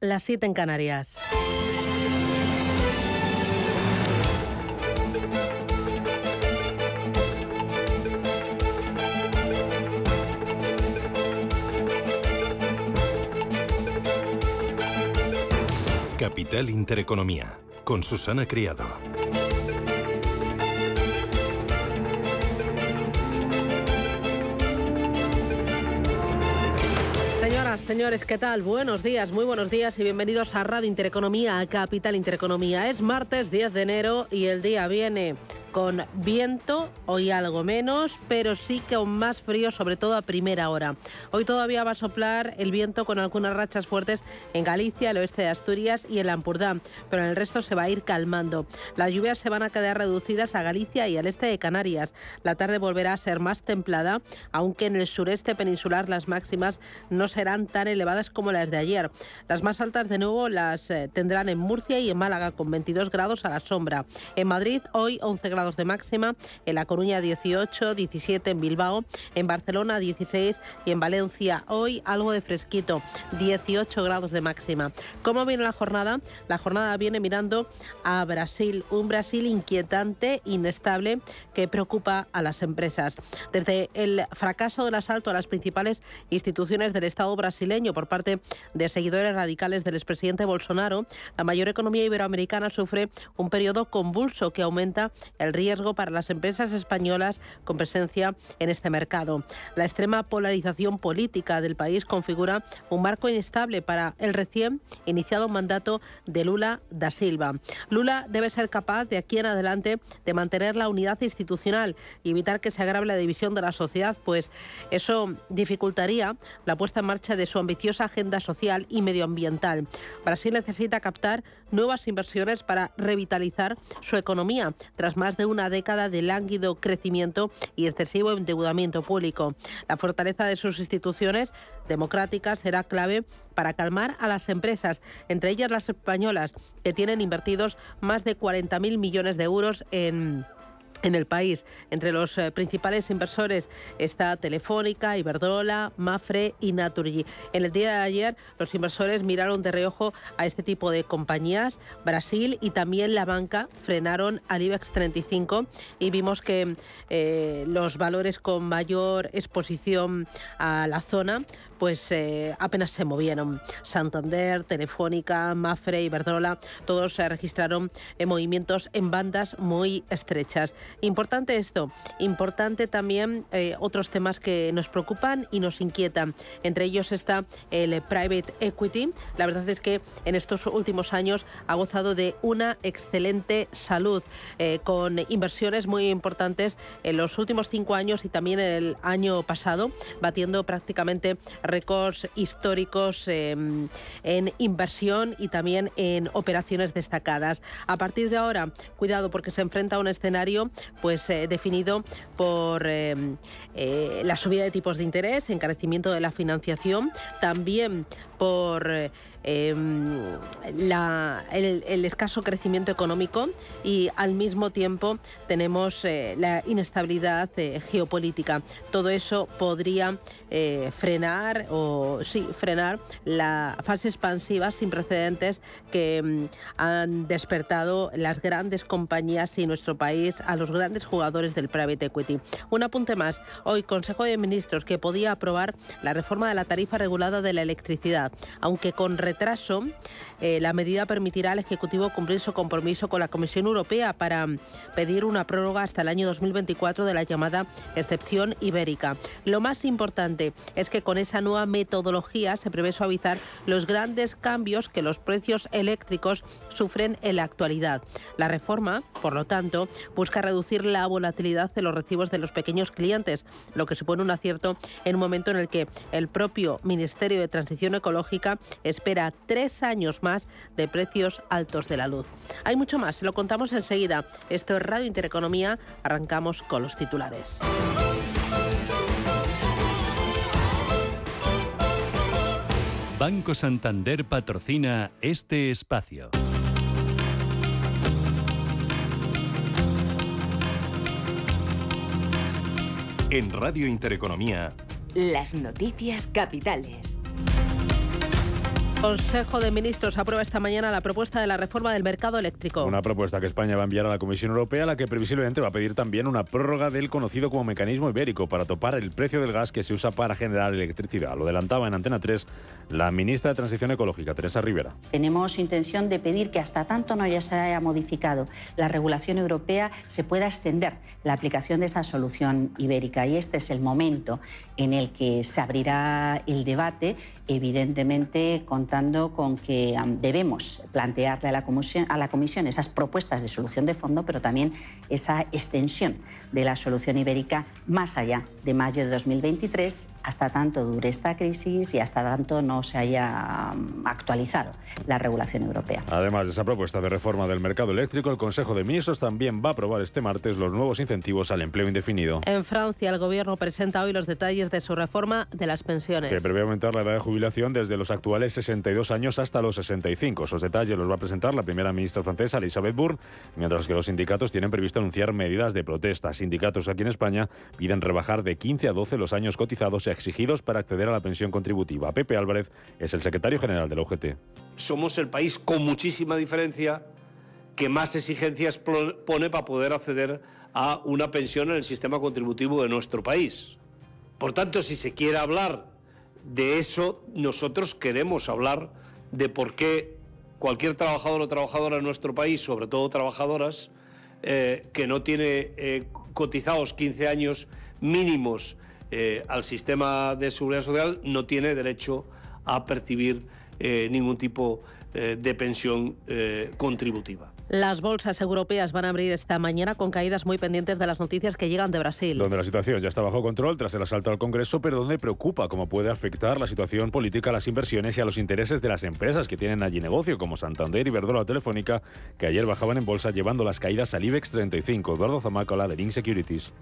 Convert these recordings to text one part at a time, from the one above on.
Las 7 en Canarias. Capital Intereconomía, con Susana Criado. Señores, ¿qué tal? Buenos días, muy buenos días y bienvenidos a Radio Intereconomía, a Capital Intereconomía. Es martes 10 de enero y el día viene con viento, hoy algo menos, pero sí que aún más frío, sobre todo a primera hora. Hoy todavía va a soplar el viento con algunas rachas fuertes en Galicia, el oeste de Asturias y el Ampurdá, pero en el resto se va a ir calmando. Las lluvias se van a quedar reducidas a Galicia y al este de Canarias. La tarde volverá a ser más templada, aunque en el sureste peninsular las máximas no serán tan elevadas como las de ayer. Las más altas de nuevo las eh, tendrán en Murcia y en Málaga con 22 grados a la sombra. En Madrid hoy 11 grados de máxima, en La Coruña 18, 17 en Bilbao, en Barcelona 16 y en Valencia hoy algo de fresquito, 18 grados de máxima. ¿Cómo viene la jornada? La jornada viene mirando a Brasil, un Brasil inquietante, inestable, que preocupa a las empresas. Desde el fracaso del asalto a las principales instituciones del Estado brasileño por parte de seguidores radicales del expresidente Bolsonaro, la mayor economía iberoamericana sufre un periodo convulso que aumenta el riesgo para las empresas españolas con presencia en este mercado. La extrema polarización política del país configura un marco inestable para el recién iniciado mandato de Lula da Silva. Lula debe ser capaz de aquí en adelante de mantener la unidad institucional y evitar que se agrave la división de la sociedad, pues eso dificultaría la puesta en marcha de su ambiciosa agenda social y medioambiental. Brasil necesita captar nuevas inversiones para revitalizar su economía tras más de una década de lánguido crecimiento y excesivo endeudamiento público. La fortaleza de sus instituciones democráticas será clave para calmar a las empresas, entre ellas las españolas, que tienen invertidos más de 40.000 millones de euros en en el país. Entre los eh, principales inversores está Telefónica, Iberdrola, Mafre y Naturgy. En el día de ayer los inversores miraron de reojo a este tipo de compañías. Brasil y también la banca frenaron al IBEX 35 y vimos que eh, los valores con mayor exposición a la zona pues eh, apenas se movieron. Santander, Telefónica, Mafre, Iberdrola, todos se registraron en movimientos en bandas muy estrechas. Importante esto, importante también eh, otros temas que nos preocupan y nos inquietan. Entre ellos está el private equity. La verdad es que en estos últimos años ha gozado de una excelente salud, eh, con inversiones muy importantes en los últimos cinco años y también en el año pasado, batiendo prácticamente récords históricos em, en inversión y también en operaciones destacadas. A partir de ahora, cuidado porque se enfrenta a un escenario pues eh, definido por em, eh, la subida de tipos de interés, encarecimiento de la financiación, también por Em, el, escaso crecimiento económico y al mismo tiempo tenemos eh, la inestabilidad eh, geopolítica. Todo eso podría eh, frenar o sí, frenar la fase expansiva sin precedentes que em, han despertado las grandes compañías y nuestro país a los grandes jugadores del private equity. Un apunte más. Hoy Consejo de Ministros que podía aprobar la reforma de la tarifa regulada de la electricidad, aunque con retraso, eh, la medida permitirá al Ejecutivo cumplir su compromiso con la Comisión Europea para pedir una prórroga hasta el año 2024 de la llamada excepción ibérica. Lo más importante es que con esa nueva metodología se prevé suavizar los grandes cambios que los precios eléctricos sufren en la actualidad. La reforma, por lo tanto, busca reducir la volatilidad de los recibos de los pequeños clientes, lo que supone un acierto en un momento en el que el propio Ministerio de Transición Ecológica espera tres años más de precios altos de la luz. Hay mucho más, se lo contamos enseguida. Esto es Radio Intereconomía, arrancamos con los titulares. Banco Santander patrocina este espacio. En Radio Intereconomía. Las noticias capitales. Consejo de Ministros aprueba esta mañana la propuesta de la reforma del mercado eléctrico. Una propuesta que España va a enviar a la Comisión Europea, la que previsiblemente va a pedir también una prórroga del conocido como mecanismo ibérico para topar el precio del gas que se usa para generar electricidad. Lo adelantaba en Antena 3 la ministra de Transición Ecológica, Teresa Rivera. Tenemos intención de pedir que hasta tanto no se haya modificado la regulación europea, se pueda extender la aplicación de esa solución ibérica. Y este es el momento en el que se abrirá el debate, evidentemente contando con que debemos plantearle a la, comisión, a la Comisión esas propuestas de solución de fondo, pero también esa extensión de la solución ibérica más allá de mayo de 2023, hasta tanto dure esta crisis y hasta tanto no se haya actualizado la regulación europea. Además de esa propuesta de reforma del mercado eléctrico, el Consejo de Ministros también va a aprobar este martes los nuevos incentivos al empleo indefinido. En Francia, el Gobierno presenta hoy los detalles de su reforma de las pensiones. Que prevé aumentar la edad de jubilación desde los actuales 62 años hasta los 65. Esos detalles los va a presentar la primera ministra francesa, Elisabeth Bourne, mientras que los sindicatos tienen previsto anunciar medidas de protesta. Sindicatos aquí en España piden rebajar de 15 a 12 los años cotizados exigidos para acceder a la pensión contributiva. Pepe Álvarez es el secretario general de la UGT. Somos el país con muchísima diferencia que más exigencias pone para poder acceder a una pensión en el sistema contributivo de nuestro país. Por tanto, si se quiere hablar de eso, nosotros queremos hablar de por qué cualquier trabajador o trabajadora en nuestro país, sobre todo trabajadoras, eh, que no tiene eh, cotizados 15 años mínimos eh, al sistema de seguridad social, no tiene derecho a percibir ningún tipo de pensión contributiva. Las bolsas europeas van a abrir esta mañana con caídas muy pendientes de las noticias que llegan de Brasil. Donde la situación ya está bajo control tras el asalto al Congreso, pero donde preocupa cómo puede afectar la situación política a las inversiones y a los intereses de las empresas que tienen allí negocio, como Santander y Verdola Telefónica, que ayer bajaban en bolsa llevando las caídas al IBEX 35. Eduardo Zamacola de Link Securities.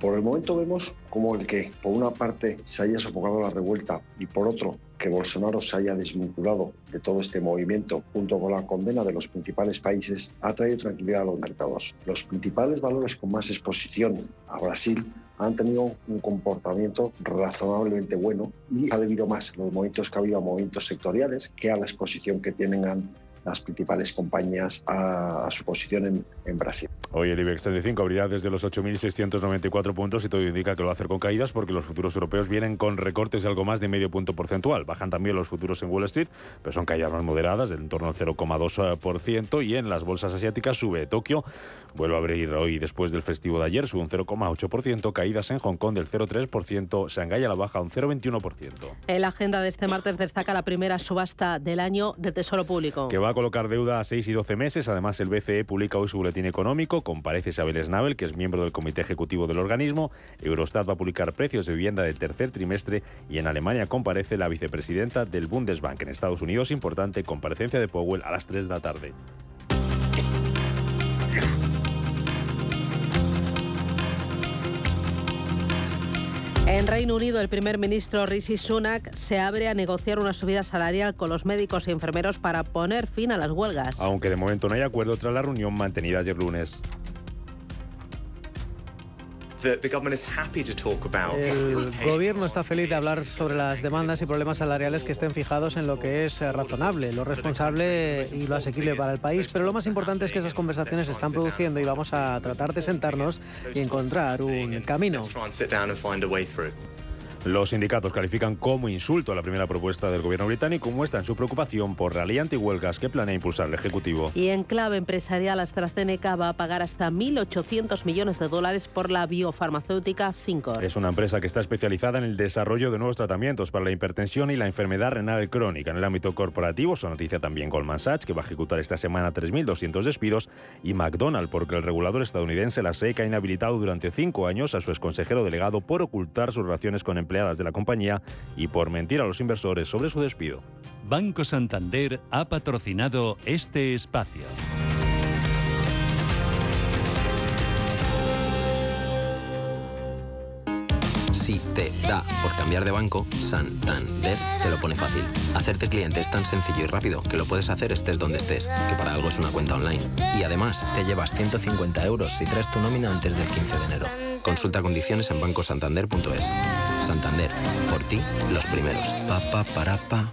Por el momento vemos como el que, por una parte, se haya sofocado la revuelta y por otro, que Bolsonaro se haya desvinculado de todo este movimiento junto con la condena de los principales países ha traído tranquilidad a los mercados. Los principales valores con más exposición a Brasil han tenido un comportamiento razonablemente bueno y ha debido más a los movimientos que ha habido a movimientos sectoriales que a la exposición que tienen las principales compañías a, su posición en, Brasil. Hoy el IBEX 35 abrirá desde los 8.694 puntos y todo indica que lo va a hacer con caídas porque los futuros europeos vienen con recortes de algo más de medio punto porcentual. Bajan también los futuros en Wall Street, pero son caídas más moderadas, en torno al 0,2% y en las bolsas asiáticas sube Tokio, vuelve a abrir hoy después del festivo de ayer, sube un 0,8%, caídas en Hong Kong del 0,3%, Shanghái a la baja un 0,21%. En la agenda de este martes destaca la primera subasta del año de Tesoro Público. Que va a colocar deuda a 6 y 12 meses. Además, el BCE publica hoy su boletín económico. Comparece Isabel Schnabel, que es miembro del comité ejecutivo del organismo. Eurostat va a publicar precios de vivienda del tercer trimestre. Y en Alemania comparece la vicepresidenta del Bundesbank. En Estados Unidos, importante comparecencia de Powell a las 3 de la tarde. En Reino Unido, el primer ministro Rishi Sunak se abre a negociar una subida salarial con los médicos y enfermeros para poner fin a las huelgas. Aunque de momento no hay acuerdo tras la reunión mantenida ayer lunes. El gobierno está feliz de hablar sobre las demandas y problemas salariales que estén fijados en lo que es eh, razonable, lo responsable y lo asequible para el país, pero lo más importante es que esas conversaciones se están produciendo y vamos a tratar de sentarnos y encontrar un camino. Los sindicatos califican como insulto a la primera propuesta del gobierno británico y muestran su preocupación por la ley antihuelgas que planea impulsar el Ejecutivo. Y en clave empresarial, AstraZeneca va a pagar hasta 1.800 millones de dólares por la biofarmacéutica 5. Es una empresa que está especializada en el desarrollo de nuevos tratamientos para la hipertensión y la enfermedad renal crónica. En el ámbito corporativo, su noticia también Goldman Sachs, que va a ejecutar esta semana 3.200 despidos, y McDonald's, porque el regulador estadounidense, la SEC, ha inhabilitado durante cinco años a su exconsejero delegado por ocultar sus relaciones con empresas empleadas de la compañía y por mentir a los inversores sobre su despido. Banco Santander ha patrocinado este espacio. Si te da por cambiar de banco, Santander te lo pone fácil. Hacerte cliente es tan sencillo y rápido que lo puedes hacer estés donde estés, que para algo es una cuenta online. Y además, te llevas 150 euros si traes tu nómina antes del 15 de enero. Consulta condiciones en bancosantander.es. Santander, por ti, los primeros. Pa, pa, para, pa.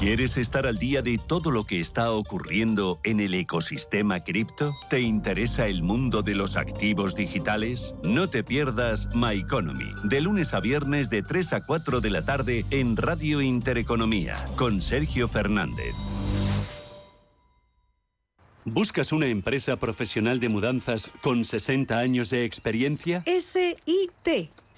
¿Quieres estar al día de todo lo que está ocurriendo en el ecosistema cripto? ¿Te interesa el mundo de los activos digitales? No te pierdas My Economy, de lunes a viernes de 3 a 4 de la tarde en Radio Intereconomía, con Sergio Fernández. ¿Buscas una empresa profesional de mudanzas con 60 años de experiencia? SIT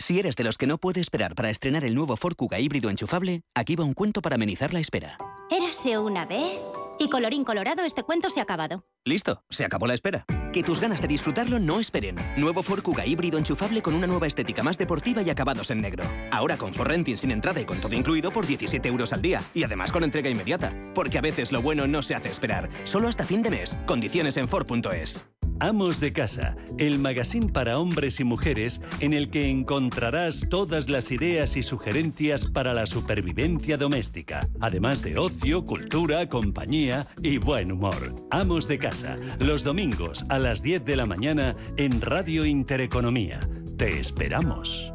Si eres de los que no puede esperar para estrenar el nuevo Ford Kuga híbrido enchufable, aquí va un cuento para amenizar la espera. Érase una vez y colorín colorado este cuento se ha acabado. Listo, se acabó la espera. Que tus ganas de disfrutarlo no esperen. Nuevo Ford Kuga híbrido enchufable con una nueva estética más deportiva y acabados en negro. Ahora con Ford Renting sin entrada y con todo incluido por 17 euros al día. Y además con entrega inmediata. Porque a veces lo bueno no se hace esperar. Solo hasta fin de mes. Condiciones en Ford.es. Amos de Casa, el magazine para hombres y mujeres en el que encontrarás todas las ideas y sugerencias para la supervivencia doméstica, además de ocio, cultura, compañía y buen humor. Amos de Casa, los domingos a las 10 de la mañana en Radio Intereconomía. Te esperamos.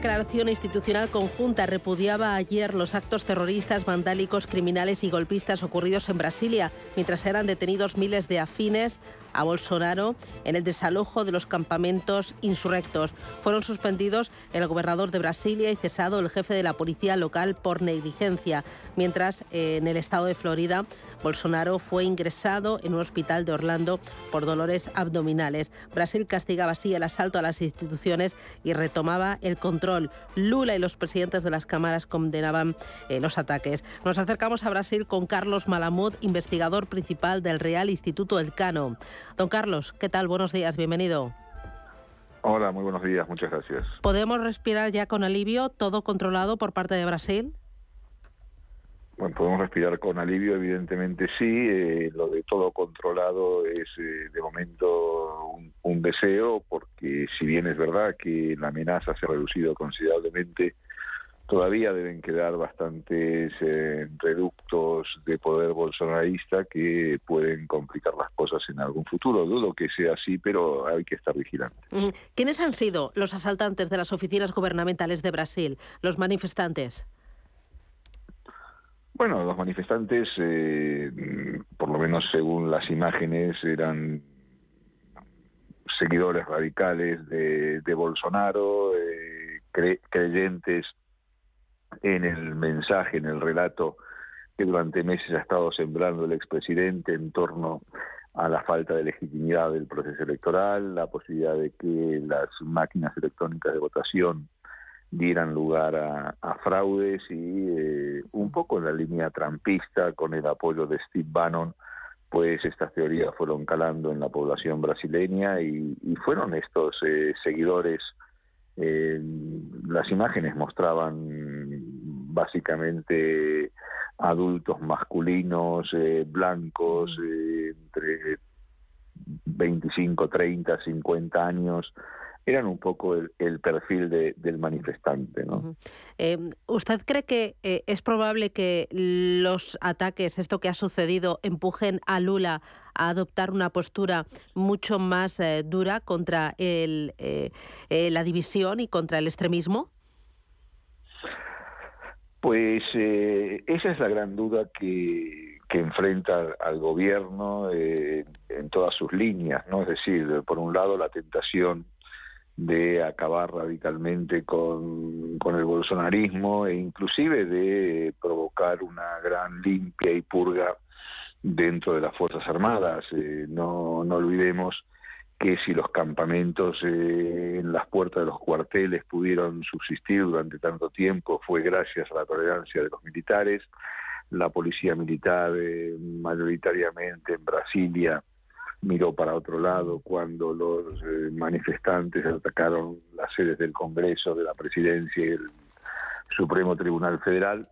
Declaración institucional conjunta repudiaba ayer los actos terroristas, vandálicos, criminales y golpistas ocurridos en Brasilia, mientras eran detenidos miles de afines a Bolsonaro en el desalojo de los campamentos insurrectos. Fueron suspendidos el gobernador de Brasilia y cesado el jefe de la policía local por negligencia, mientras eh, en el estado de Florida Bolsonaro fue ingresado en un hospital de Orlando por dolores abdominales. Brasil castigaba así el asalto a las instituciones y retomaba el control. Lula y los presidentes de las cámaras condenaban eh, los ataques. Nos acercamos a Brasil con Carlos Malamud, investigador principal del Real Instituto Elcano. Don Carlos, ¿qué tal? Buenos días, bienvenido. Hola, muy buenos días, muchas gracias. ¿Podemos respirar ya con alivio, todo controlado por parte de Brasil? Bueno, podemos respirar con alivio, evidentemente sí. Eh, lo de todo controlado es eh, de momento un, deseo, porque si bien es verdad que la amenaza se ha reducido considerablemente, todavía deben quedar bastantes eh, reductos de poder bolsonarista que pueden complicar las cosas en algún futuro. Dudo que sea así, pero hay que estar vigilante. ¿Quiénes han sido los asaltantes de las oficinas gubernamentales de Brasil, los manifestantes? Bueno, los manifestantes, eh, por lo menos según las imágenes, eran seguidores radicales de, Bolsonaro, eh, cre creyentes en el mensaje, en el relato que durante meses ha estado sembrando el expresidente en torno a la falta de legitimidad del proceso electoral, la posibilidad de que las máquinas electrónicas de votación dieran lugar a, a fraudes y eh, un poco en la línea trampista con el apoyo de Steve Bannon, pues estas teorías fueron calando en la población brasileña y, y fueron estos eh, seguidores, eh, las imágenes mostraban básicamente adultos masculinos, blancos, eh, entre 25, 30, 50 años, eran un poco el, el perfil de, del manifestante. ¿no? Uh -huh. eh, ¿Usted cree que eh, es probable que los ataques, esto que ha sucedido, empujen a Lula a adoptar una postura mucho más eh, dura contra el, la división y contra el extremismo? Pues esa es la gran duda que, que enfrenta al gobierno eh, en todas sus líneas, ¿no? Es decir, por un lado la tentación de acabar radicalmente con, con el bolsonarismo e inclusive de provocar una gran limpia y purga dentro de las Fuerzas Armadas. Eh, no, no olvidemos que si los campamentos eh, en las puertas de los cuarteles pudieron subsistir durante tanto tiempo fue gracias a la tolerancia de los militares. La policía militar eh, mayoritariamente en Brasilia miró para otro lado cuando los eh, manifestantes atacaron las sedes del Congreso, de la Presidencia y el Supremo Tribunal Federal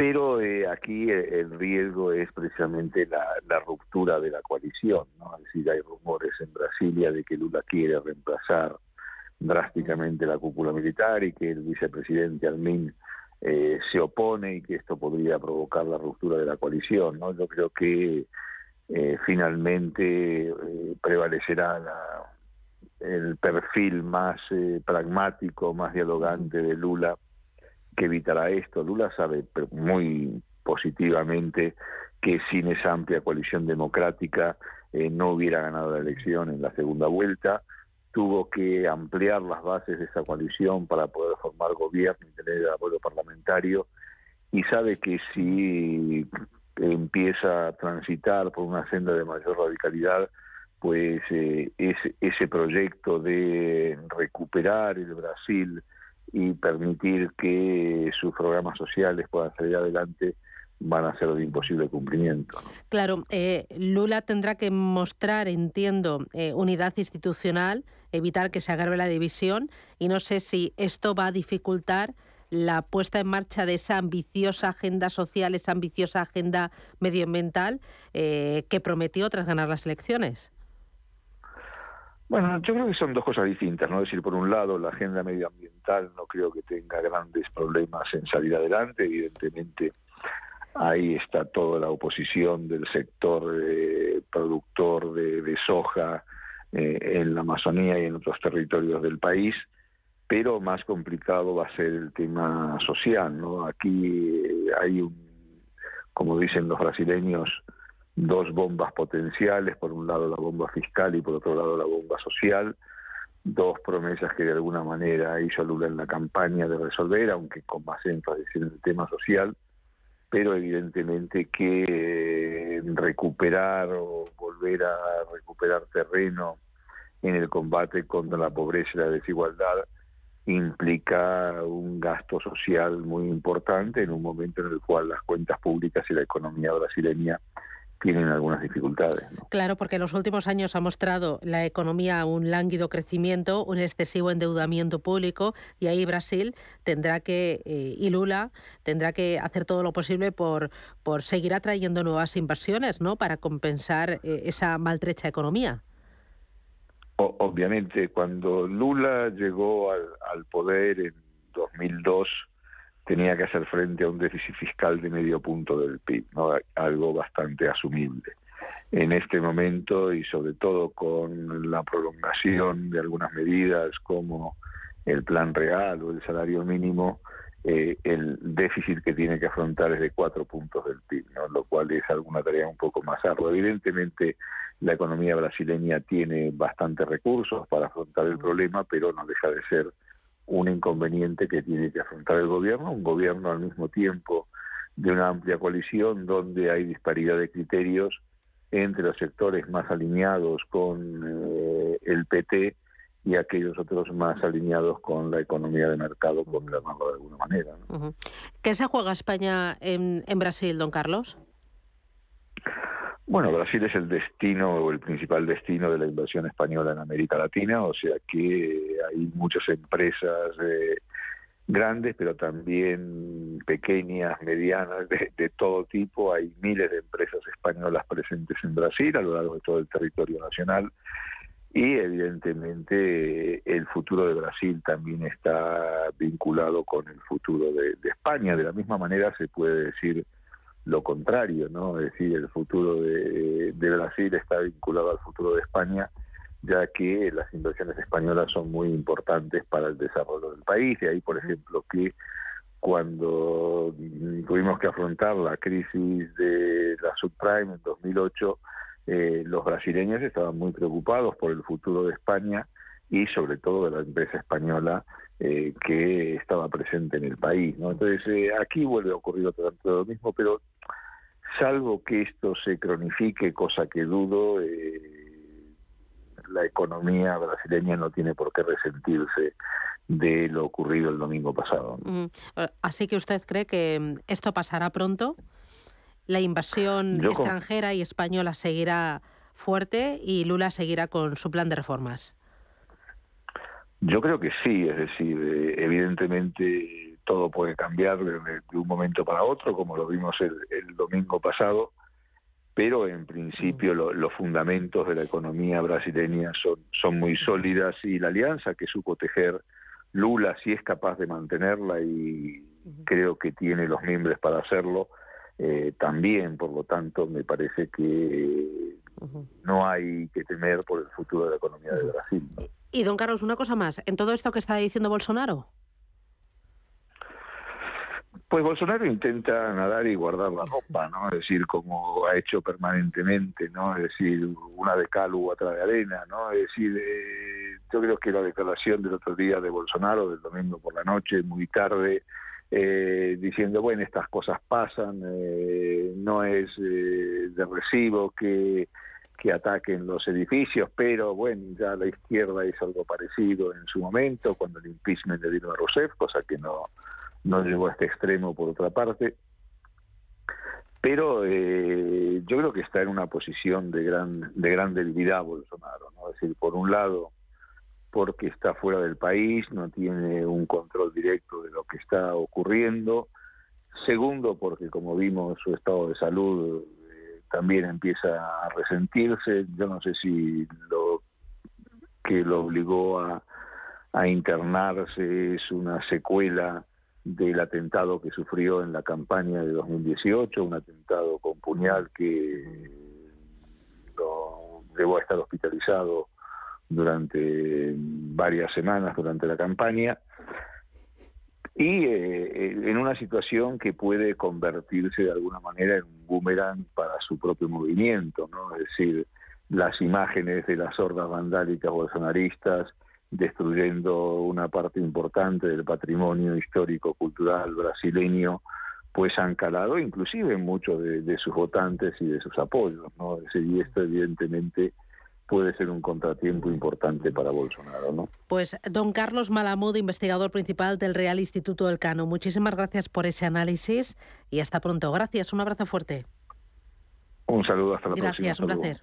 pero eh, aquí eh, el riesgo es precisamente la, ruptura de la coalición, ¿no? Es decir, hay rumores en Brasilia de que Lula quiere reemplazar drásticamente la cúpula militar y que el vicepresidente Almin eh, se opone y que esto podría provocar la ruptura de la coalición, ¿no? Yo creo que finalmente prevalecerá el perfil más pragmático, más dialogante de Lula que evitará esto. Lula sabe muy positivamente que sin esa amplia coalición democrática eh, no hubiera ganado la elección en la segunda vuelta. Tuvo que ampliar las bases de esa coalición para poder formar gobierno y tener el apoyo parlamentario. Y sabe que si empieza a transitar por una senda de mayor radicalidad, pues eh, ese, ese proyecto de recuperar el Brasil y permitir que sus programas sociales puedan salir adelante van a ser de imposible cumplimiento. Claro, eh, Lula tendrá que mostrar, entiendo, eh, unidad institucional, evitar que se agrave la división y no sé si esto va a dificultar la puesta en marcha de esa ambiciosa agenda social, esa ambiciosa agenda medioambiental eh, que prometió tras ganar las elecciones. Bueno, yo creo que son dos cosas distintas, ¿no? Es decir, por un lado, la agenda medioambiental no creo que tenga grandes problemas en salir adelante, evidentemente ahí está toda la oposición del sector eh, productor de, soja eh, en la Amazonía y en otros territorios del país, pero más complicado va a ser el tema social, ¿no? Aquí hay un, como dicen los brasileños, dos bombas potenciales, por un lado la bomba fiscal y por otro lado la bomba social, dos promesas que de alguna manera hizo Lula en la campaña de resolver, aunque con más énfasis en el tema social, pero evidentemente que eh, recuperar o volver a recuperar terreno en el combate contra la pobreza y la desigualdad implica un gasto social muy importante en un momento en el cual las cuentas públicas y la economía brasileña tienen algunas dificultades. Claro, porque en los últimos años ha mostrado la economía un lánguido crecimiento, un excesivo endeudamiento público y ahí Brasil tendrá que, eh, y Lula tendrá que hacer todo lo posible por, por seguir atrayendo nuevas inversiones ¿no? para compensar eh, esa maltrecha economía. Obviamente, cuando Lula llegó al, al poder en 2002, tenía que hacer frente a un déficit fiscal de medio punto del PIB, ¿no? algo bastante asumible. En este momento y sobre todo con la prolongación de algunas medidas como el plan real o el salario mínimo, eh, el déficit que tiene que afrontar es de cuatro puntos del PIB, ¿no? lo cual es alguna tarea un poco más ardua. Evidentemente, la economía brasileña tiene bastantes recursos para afrontar el problema, pero no deja de ser un inconveniente que tiene que afrontar el gobierno, un gobierno al mismo tiempo de una amplia coalición donde hay disparidad de criterios entre los sectores más alineados con eh, el PT y aquellos otros más alineados con la economía de mercado, por llamarlo de alguna manera. ¿Qué se juega España en, en Brasil, don Carlos? Bueno, Brasil es el destino o el principal destino de la inversión española en América Latina, o sea que hay muchas empresas eh, grandes, pero también pequeñas, medianas, de, todo tipo. Hay miles de empresas españolas presentes en Brasil a lo largo de todo el territorio nacional. Y evidentemente el futuro de Brasil también está vinculado con el futuro de España. De la misma manera se puede decir lo contrario, ¿no? Es decir, el futuro de, Brasil está vinculado al futuro de España, ya que las inversiones españolas son muy importantes para el desarrollo del país. De ahí, por ejemplo, que cuando tuvimos que afrontar la crisis de la subprime en 2008, eh, los brasileños estaban muy preocupados por el futuro de España y sobre todo de la empresa española eh, que estaba presente en el país. Entonces, eh, aquí vuelve a ocurrir vez lo mismo, pero salvo que esto se cronifique, cosa que dudo, la economía brasileña no tiene por qué resentirse de lo ocurrido el domingo pasado. Así que usted cree que mm, esto pasará pronto, la invasión extranjera y española seguirá fuerte y Lula seguirá con su plan de reformas. Yo creo que sí, es decir, eh, evidentemente todo puede cambiar de, un momento para otro, como lo vimos el, domingo pasado, pero en principio los fundamentos de la economía brasileña son, son muy sólidas y la alianza que supo tejer Lula, si es capaz de mantenerla y creo que tiene los miembros para hacerlo, eh, también, por lo tanto, me parece que no hay que temer por el futuro de la economía de Brasil. Y don Carlos, una cosa más, en todo esto que está diciendo Bolsonaro. Pues Bolsonaro intenta nadar y guardar la ropa, ¿no? Es decir, como ha hecho permanentemente, ¿no? Es decir, una de cal u otra de arena, ¿no? Es decir, eh, yo creo que la declaración del otro día de Bolsonaro, del domingo por la noche, muy tarde, eh, diciendo, bueno, estas cosas pasan, eh, no es eh, de recibo que, que ataquen los edificios, pero bueno, ya la izquierda hizo algo parecido en su momento, cuando el impeachment de Dilma Rousseff, cosa que no, no llegó a este extremo por otra parte. Pero yo creo que está en una posición de gran, de gran debilidad Bolsonaro, ¿no? Es decir, por un lado, porque está fuera del país, no tiene un control directo de lo que está ocurriendo. Segundo, porque como vimos su estado de salud eh, también empieza a resentirse. Yo no sé si lo que lo obligó a, a internarse es una secuela del atentado que sufrió en la campaña de 2018, un atentado con puñal que lo llevó a estar hospitalizado durante varias semanas durante la campaña y eh, en una situación que puede convertirse de alguna manera en un boomerang para su propio movimiento, ¿no? Es decir, las imágenes de las hordas vandálicas bolsonaristas destruyendo una parte importante del patrimonio histórico cultural brasileño pues han calado inclusive en muchos de, sus votantes y de sus apoyos, ¿no? y esto evidentemente puede ser un contratiempo importante para Bolsonaro, ¿no? Pues don Carlos Malamud, investigador principal del Real Instituto del Cano, muchísimas gracias por ese análisis y hasta pronto. Gracias, un abrazo fuerte. Un saludo, hasta la próxima. Gracias, un placer.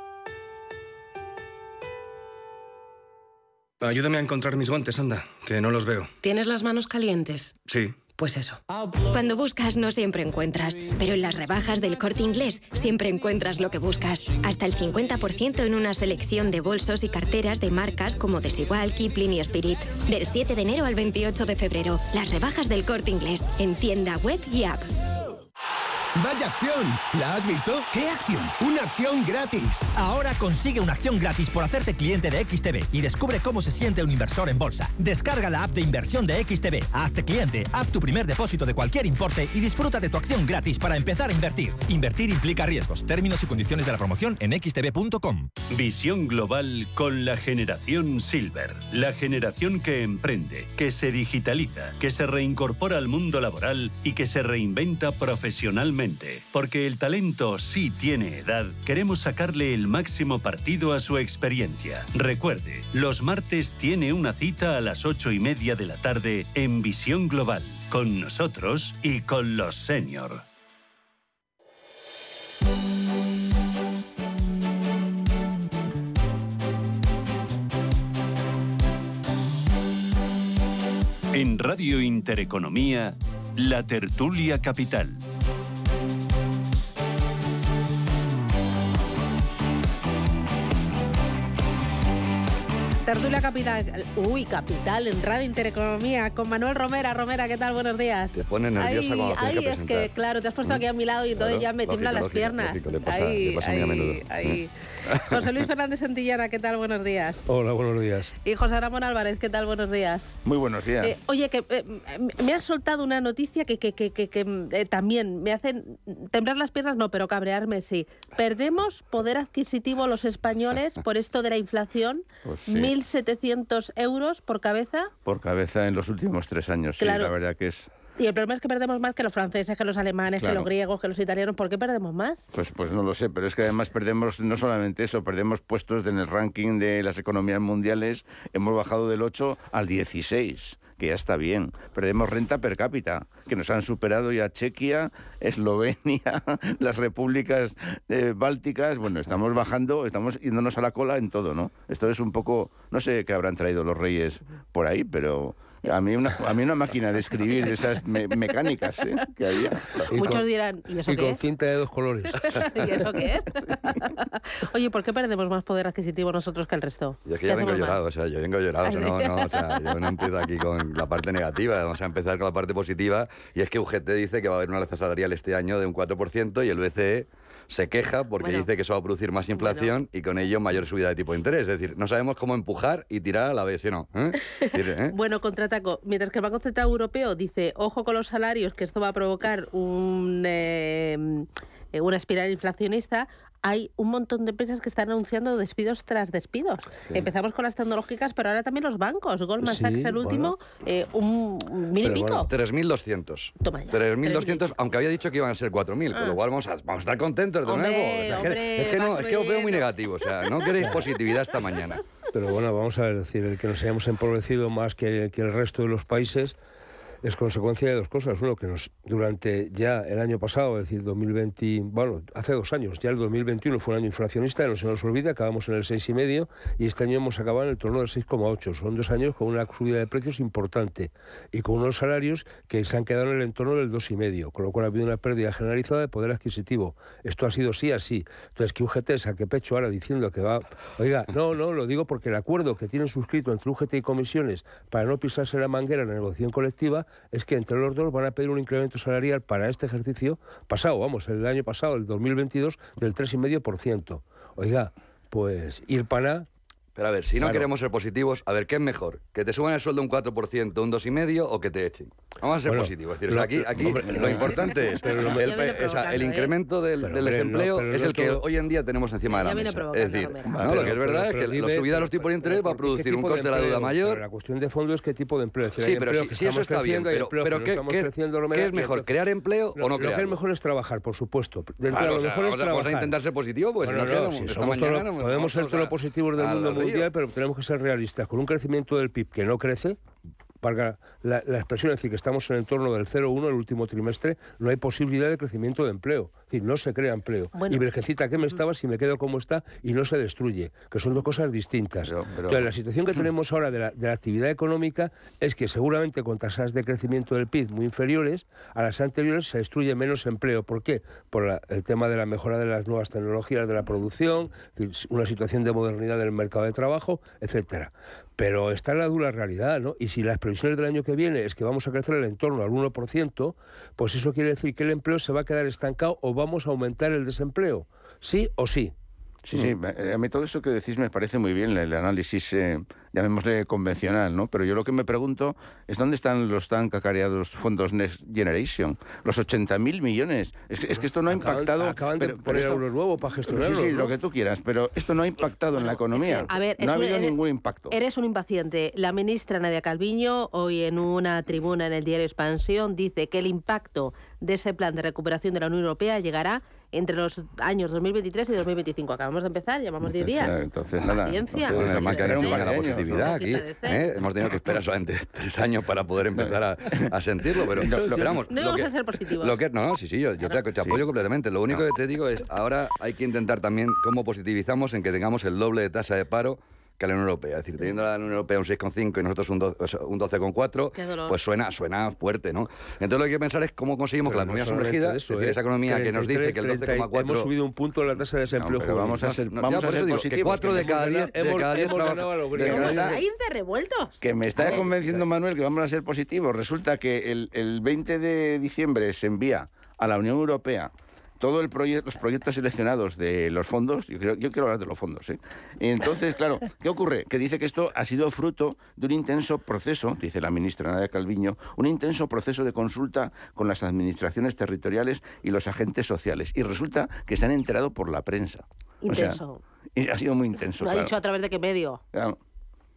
Ayúdame a encontrar mis guantes, anda, que no los veo. ¿Tienes las manos calientes? Sí. Pues eso. Cuando buscas no siempre encuentras, pero en las rebajas del corte inglés siempre encuentras lo que buscas. Hasta el 50% en una selección de bolsos y carteras de marcas como Desigual, Kipling y Spirit. Del 7 de enero al 28 de febrero, las rebajas del corte inglés en tienda web y app. ¡Vaya acción! ¿La has visto? ¿Qué acción? ¡Una acción gratis! Ahora consigue una acción gratis por hacerte cliente de XTB y descubre cómo se siente un inversor en bolsa. Descarga la app de inversión de XTB, hazte cliente, haz tu primer depósito de cualquier importe y disfruta de tu acción gratis para empezar a invertir. Invertir implica riesgos. Términos y condiciones de la promoción en xtb.com. Visión global con la generación Silver. La generación que emprende, que se digitaliza, que se reincorpora al mundo laboral y que se reinventa profesionalmente porque el talento sí tiene edad, queremos sacarle el máximo partido a su experiencia. Recuerde, los martes tiene una cita a las ocho y media de la tarde en Visión Global, con nosotros y con los senior. En Radio Intereconomía, La Tertulia Capital. Tertulia Capital, uy, Capital en Radio Intereconomía con Manuel Romera. Romera, ¿qué tal? Buenos días. Te pone nerviosa Ay, cuando ay, que es que, claro, te has puesto aquí a mi lado y entonces Claro, ya me tiemblan las piernas. lógico, le pasa- le muy a. José Luis Fernández Santillana, ¿qué tal? Buenos días. Hola, buenos días. Y José Ramón Álvarez, ¿qué tal? Buenos días. Muy buenos días. Eh, oye, que eh, me has soltado una noticia que, que, que, que- que, eh, también me hace temblar las piernas, no, pero cabrearme sí. ¿Perdemos poder adquisitivo los españoles por esto de la inflación? Pues sí. 1.700 euros por cabeza. Por cabeza en los últimos tres años, sí, Claro. la verdad que es... Y el problema es que perdemos más que los franceses, que los alemanes, que los griegos, que los italianos. ¿Por qué perdemos más? Pues, pues no lo sé, pero es que además perdemos no solamente eso, perdemos puestos en el ranking de las economías mundiales, hemos bajado del 8 al 16, que ya está bien. Perdemos renta per cápita, que nos han superado ya Chequia, Eslovenia, las repúblicas eh, bálticas. Bueno, estamos bajando, estamos yéndonos a la cola en todo, ¿no? Esto es un poco, no sé qué habrán traído los reyes por ahí, pero... A mí, una, a mí una máquina de escribir de esas me- mecánicas ¿eh? que había. Muchos dirán, ¿y eso y qué con es? cinta de dos colores. ¿Y eso qué es? Oye, ¿por qué perdemos más poder adquisitivo nosotros que el resto? Y es que ¿Qué ya vengo mal? llorado, o sea, yo vengo llorado, o sea, no, no, o sea, yo no empiezo aquí con la parte negativa, vamos a empezar con la parte positiva, y es que UGT dice que va a haber una alza salarial este año de un 4% y el BCE se queja porque Bueno. dice que eso va a producir más inflación y con ello mayor subida de tipo de interés. Es decir, no sabemos cómo empujar y tirar a la vez, ¿sí o no? ¿Eh? ¿eh? Bueno, contraataco. Mientras que el Banco Central Europeo dice, ojo con los salarios, que esto va a provocar un, eh, una espiral inflacionista, hay un montón de empresas que están anunciando despidos tras despidos. Sí. Empezamos con las tecnológicas, pero ahora también los bancos. Goldman Sí, Sachs, el último, eh, un mil y Pero pico. bueno, 3.200. Toma ya, 3.200, aunque había dicho que iban a ser 4.000, Ah. con lo cual vamos a, vamos a estar contentos de Hombre, nuevo. O sea, es que- hombre, es que, no, es que os veo muy negativo, o sea, no queréis positividad esta mañana. Pero bueno, vamos a decir, el que nos hayamos empobrecido más que, que el resto de los países es consecuencia de dos cosas. Uno, que nos durante ya el año pasado, es decir, 2020, bueno, hace dos años, ya el 2021 fue un año inflacionista, no se nos olvida, acabamos en el 6,5 y este año hemos acabado en el torno del 6,8. Son dos años con una subida de precios importante y con unos salarios que se han quedado en el entorno del 2,5, con lo cual ha habido una pérdida generalizada de poder adquisitivo. Esto ha sido sí así. Entonces, que UGT saque pecho ahora diciendo que va... Oiga, no, no, lo digo porque el acuerdo que tienen suscrito entre UGT y comisiones para no pisarse la manguera en la negociación colectiva es que entre los dos van a pedir un incremento salarial para este ejercicio pasado, vamos, el año pasado, el 2022, del 3,5%. Oiga, pues ir para... Pero a ver, si no Claro. queremos ser positivos, a ver, ¿qué es mejor? ¿Que te suban el sueldo un 4%, un 2,5% o que te echen? Vamos a ser Bueno, positivos. Es decir, lo- aquí, aquí hombre, lo no. importante es Pero el, Ya pe- viene o sea, el provocando, ¿eh? incremento del, Pero, del hombre, desempleo pero es el que todo- hoy en día tenemos encima de la mesa. Es decir. ¿no? Pero- lo que es verdad pero- es pero que dime, la subida de los tipos de interés va a ¿por qué producir un de coste de la deuda mayor. Pero la cuestión de fondo es qué tipo de empleo. Es decir, Sí, pero empleo si, si eso está bien, pero, pero ¿qué, qué- es mejor, crear empleo o no Lo que es mejor es trabajar, por supuesto. Dentro Claro, de o lo sea, mejor es vamos a- vamos a trabajar. intentar ser positivos, porque si no, no, quedamos- podemos ser todos todo lo a- positivos del mundo los. Mundial, pero tenemos que ser realistas. Con un crecimiento del PIB que no crece, valga la, la expresión, es decir, que estamos en el entorno del 0,1 el último trimestre, no hay posibilidad de crecimiento de empleo. Es decir, no se crea empleo. Bueno. Y Virgencita, ¿qué me estaba si me quedo como está y no se destruye? Que son dos cosas distintas. Entonces, la situación que tenemos ahora de la, de la actividad económica es que seguramente con tasas de crecimiento del PIB muy inferiores a las anteriores se destruye menos empleo. ¿Por qué? Por la- el tema de la mejora de las nuevas tecnologías de la producción, una situación de modernidad del mercado de trabajo, etcétera. Pero está la dura realidad, ¿no? Y si las previsiones del año que viene es que vamos a crecer el entorno al 1%, pues eso quiere decir que el empleo se va a quedar estancado o vamos a aumentar el desempleo. ¿Sí o sí? Sí, sí, eh, a mí todo eso que decís me parece muy bien, el análisis, eh, llamémosle convencional, ¿no? Pero yo lo que me pregunto es dónde están los tan cacareados fondos Next Generation, los 80.000 millones. Es que, es que esto no ha Acaban- impactado... acaban de poner esto- euros nuevos para gestionarlo, Sí, sí, ¿no? lo que tú quieras, pero esto no ha impactado en la economía. A ver, no ha un- habido eres- ningún impacto. Eres un impaciente. La ministra Nadia Calviño, hoy en una tribuna en el diario Expansión, dice que el impacto de ese plan de recuperación de la Unión Europea llegará entre los años 2023 y 2025. Acabamos de empezar, llevamos 10 días. Entonces, nada. Entonces, Entonces, además que un la par de años, positividad aquí. ¿eh? Hemos tenido que esperar solamente tres años para poder empezar a, a sentirlo, pero, No, pero vamos, No lo íbamos que- a ser positivos. Lo que, no, no, sí, sí, yo, yo te, te apoyo completamente. Lo único que te digo es, ahora hay que intentar también cómo positivizamos en que tengamos el doble de tasa de paro que la Unión Europea. Es decir, teniendo la Unión Europea un 6,5 y nosotros un, do- o sea, un 12,4, Qué dolor. pues suena, suena fuerte, ¿no? Entonces lo que hay que pensar es cómo conseguimos Pero que la no economía sumergida, es decir, ¿eh? esa economía que nos dice que el 33, 12,4... Hemos subido un punto en la tasa de desempleo pero juvenil. vamos a ser- No, vamos a ser digo, positivos, que de cada ganado- diez- de hemos- cada diez hemos trabaja- ganado a los de griegos. ¿Cómo cada- estáis de revueltos? Que me está convenciendo Manuel que vamos a ser positivos. Resulta que el, el 20 de diciembre se envía a la Unión Europea todos los proyectos seleccionados de los fondos. Yo, creo- yo quiero hablar de los fondos. ¿eh? Entonces, claro, ¿qué ocurre? Que dice que esto ha sido fruto de un intenso proceso, dice la ministra Nadia Calviño, un intenso proceso de consulta con las administraciones territoriales y los agentes sociales. Y resulta que se han enterado por la prensa. O sea, Intenso. ha sido muy intenso. ¿Lo ha claro. dicho a través de qué medio? Claro.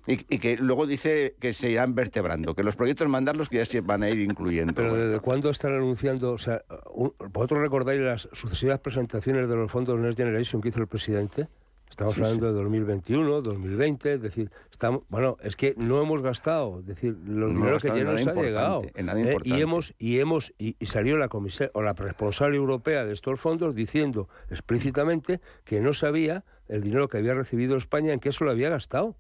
Y, y que luego dice que se irán vertebrando, que los proyectos mandarlos que ya se van a ir incluyendo. Pero ¿desde cuándo están anunciando? O sea, un- ¿vosotros recordáis las sucesivas presentaciones de los fondos Next Generation que hizo el presidente? Estamos Sí, hablando de 2021, 2020, es decir, estamos, bueno, es que no hemos gastado, es decir, los No que ya nos ha llegado. ¿eh? y hemos, y hemos, y, y salió la comisión o la responsable europea de estos fondos diciendo explícitamente que no sabía el dinero que había recibido España en qué se lo había gastado.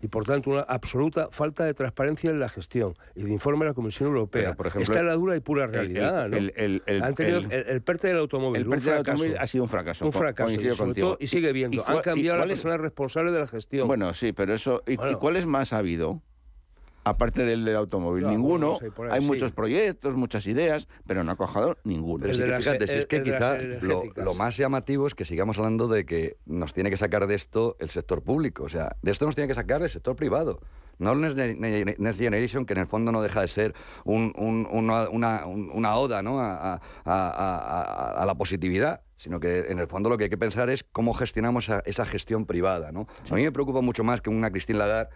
Y por tanto, una absoluta falta de transparencia en la gestión y de informe de la Comisión Europea. Por ejemplo, Esta es la dura y pura realidad. el- el- el- el- Han tenido el- el, el PERTE del automóvil. el PERTE del automóvil ha sido un fracaso, Un fracaso. y, sobre todo- y sigue ¿Y viendo. cuál- Han cambiado y a la persona responsable de la gestión. Bueno, sí, pero eso. ¿Y, y Bueno. cuáles más ha habido? Aparte del del automóvil, No, ninguno. hay por ahí, hay sí. muchos proyectos, muchas ideas, pero no ha cojado ninguno. Pero que fíjate, si es que quizá lo, lo más llamativo es que sigamos hablando de que nos tiene que sacar de esto el sector público. O sea, de esto nos tiene que sacar el sector privado. No el Next Next Generation, que en el fondo no deja de ser un- un- una, una- un- una oda ¿no? a, a- a- a- a la positividad sino que en el fondo lo que hay que pensar es cómo gestionamos esa, esa gestión privada. ¿no? A mí me preocupa mucho más que una Christine Lagarde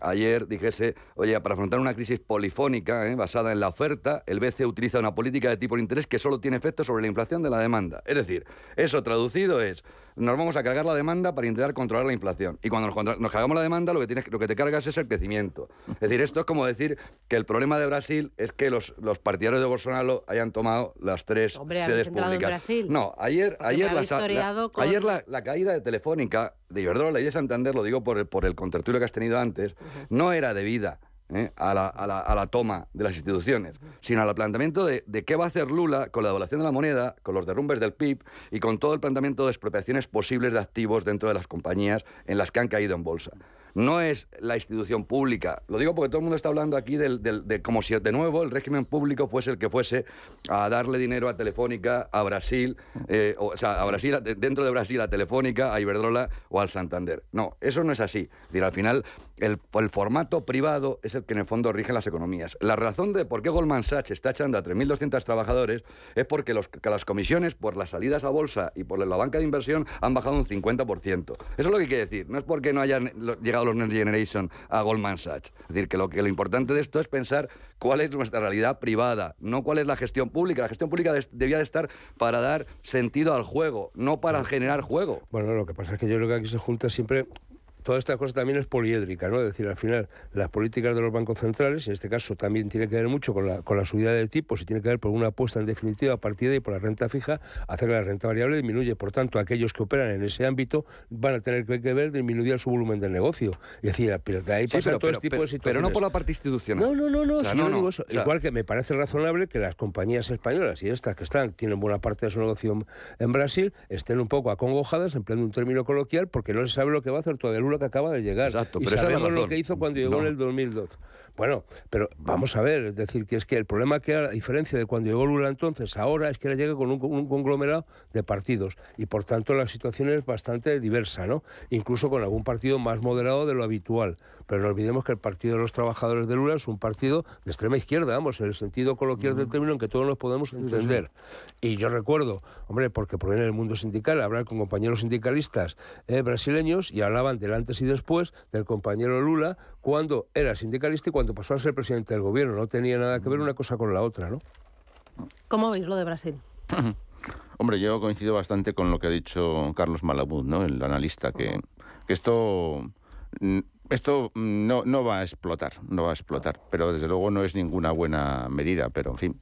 ayer dijese, oye, para afrontar una crisis polifónica ¿eh? basada en la oferta, el BCE utiliza una política de tipo de interés que solo tiene efecto sobre la inflación de la demanda. Es decir, eso traducido es, nos vamos a cargar la demanda para intentar controlar la inflación. Y cuando nos, cargamos la demanda, lo que, tienes, lo que te cargas es el crecimiento. Es decir, esto es como decir que el problema de Brasil es que los, los partidarios de Bolsonaro hayan tomado las tres Hombre, sedes entrado en públicas. Brasil. No, ayer, Porque ayer, la, con- ayer la, la caída de Telefónica, de Iberdrola y de Santander, lo digo por el, por el contertulio que has tenido antes, no era debida ¿eh? a, la, toma de las instituciones, sino al planteamiento de, de qué va a hacer Lula con la devaluación de la moneda, con los derrumbes del PIB y con todo el planteamiento de expropiaciones posibles de activos dentro de las compañías en las que han caído en bolsa. No es la institución pública. Lo digo porque todo el mundo está hablando aquí del- de como si de nuevo el régimen público fuese el que fuese a darle dinero a Telefónica, a Brasil, eh, o, sea, a Brasil, dentro de Brasil a Telefónica, a Iberdrola o al Santander. No, eso no es así. Es al final el, el formato privado es el que en el fondo rige las economías. La razón de por qué Goldman Sachs está echando a 3.200 trabajadores es porque los, que las comisiones por las salidas a bolsa y por la banca de inversión han bajado un 50%. Eso es lo que quiere decir. No es porque no hayan lo- llegado los Next Generation a Goldman Sachs. Es decir, que lo, que lo importante de esto es pensar cuál es nuestra realidad privada, no cuál es la gestión pública. La gestión pública des- debía de estar para dar sentido al juego, no para generar juego. Bueno, lo que pasa es que yo creo que aquí se junta siempre. Toda esta cosa también es poliédrica, ¿no? Es decir, al final, las políticas de los bancos centrales, en este caso también tiene que ver mucho con la, con la subida de tipos y tiene que ver por una apuesta en definitiva partida y por la renta fija, hacer que la renta variable disminuye. Por tanto, aquellos que operan en ese ámbito van a tener que, ver disminuir su volumen de negocio. Y decir, de ahí Sí, pasa pero- todo pero- este tipo pero- de situaciones. pero no por la parte institucional. No, no, no, no. O sea, si no, yo no. digo eso. O sea- Igual que me parece razonable que las compañías españolas y estas que están, tienen buena parte de su negocio en Brasil, estén un poco acongojadas, empleando un término coloquial, porque no se sabe lo que va a hacer todavía Lula que acaba de llegar. Exacto, y pero sabemos lo que hizo cuando llegó No. en el 2012. Bueno, pero vamos a ver, es decir, que es que el problema que a diferencia de cuando llegó Lula entonces, ahora es que ahora llega con un, un conglomerado de partidos y por tanto la situación es bastante diversa, ¿no? Incluso con algún partido más moderado de lo habitual. Pero no olvidemos que el Partido de los Trabajadores de Lula es un partido de extrema izquierda, vamos, en el sentido coloquial del término en que todos nos podemos entender. Y yo recuerdo, hombre, porque proviene del mundo sindical, hablar con compañeros sindicalistas eh, brasileños y hablaban del antes y después del compañero Lula cuando era sindicalista y cuando pasó a ser presidente del gobierno. No tenía nada que ver una cosa con la otra, ¿no? ¿Cómo veis lo de Brasil? Hombre, yo coincido bastante con lo que ha dicho Carlos Malabud, ¿no? el analista, que, que esto, mm, esto mm, no, no va a explotar, no va a explotar, pero desde luego no es ninguna buena medida, pero en fin.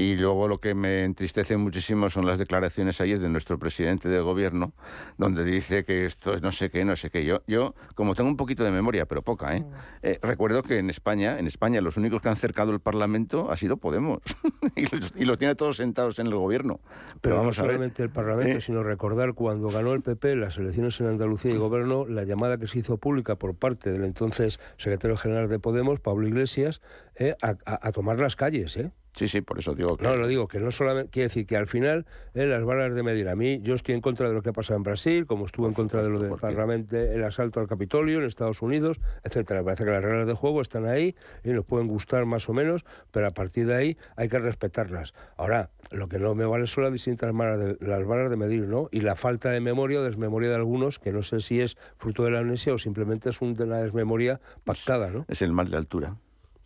Y luego lo que me entristece muchísimo son las declaraciones ayer de nuestro presidente de gobierno, donde dice que esto es no sé qué, no sé qué. Yo, yo como tengo un poquito de memoria, pero poca, ¿eh? Eh, recuerdo que en España, en España, los únicos que han cercado el Parlamento ha sido Podemos. y, los, y los tiene todos sentados en el gobierno. Pero, Pero no vamos a ver. solamente el Parlamento, ¿eh? sino recordar cuando ganó el PP las elecciones en Andalucía y Gobierno, la llamada que se hizo pública por parte del entonces secretario general de Podemos, Pablo Iglesias, eh, a, a- a tomar las calles, ¿eh? Sí, sí, por eso digo que... No, lo digo, que no solamente quiere decir que al final eh, las balas de medir. A mí, yo estoy en contra de lo que ha pasado en Brasil, como estuve en contra de lo del Parlamento, el asalto al Capitolio en Estados Unidos, etcétera. Me parece que las reglas de juego están ahí y nos pueden gustar más o menos, pero a partir de ahí hay que respetarlas. Ahora, lo que no me vale son las distintas maneras de, las varas de medir, ¿no? Y la falta de memoria o desmemoria de algunos, que no sé si es fruto de la amnesia o simplemente es un- de una desmemoria pactada, ¿no? Es el mal de altura.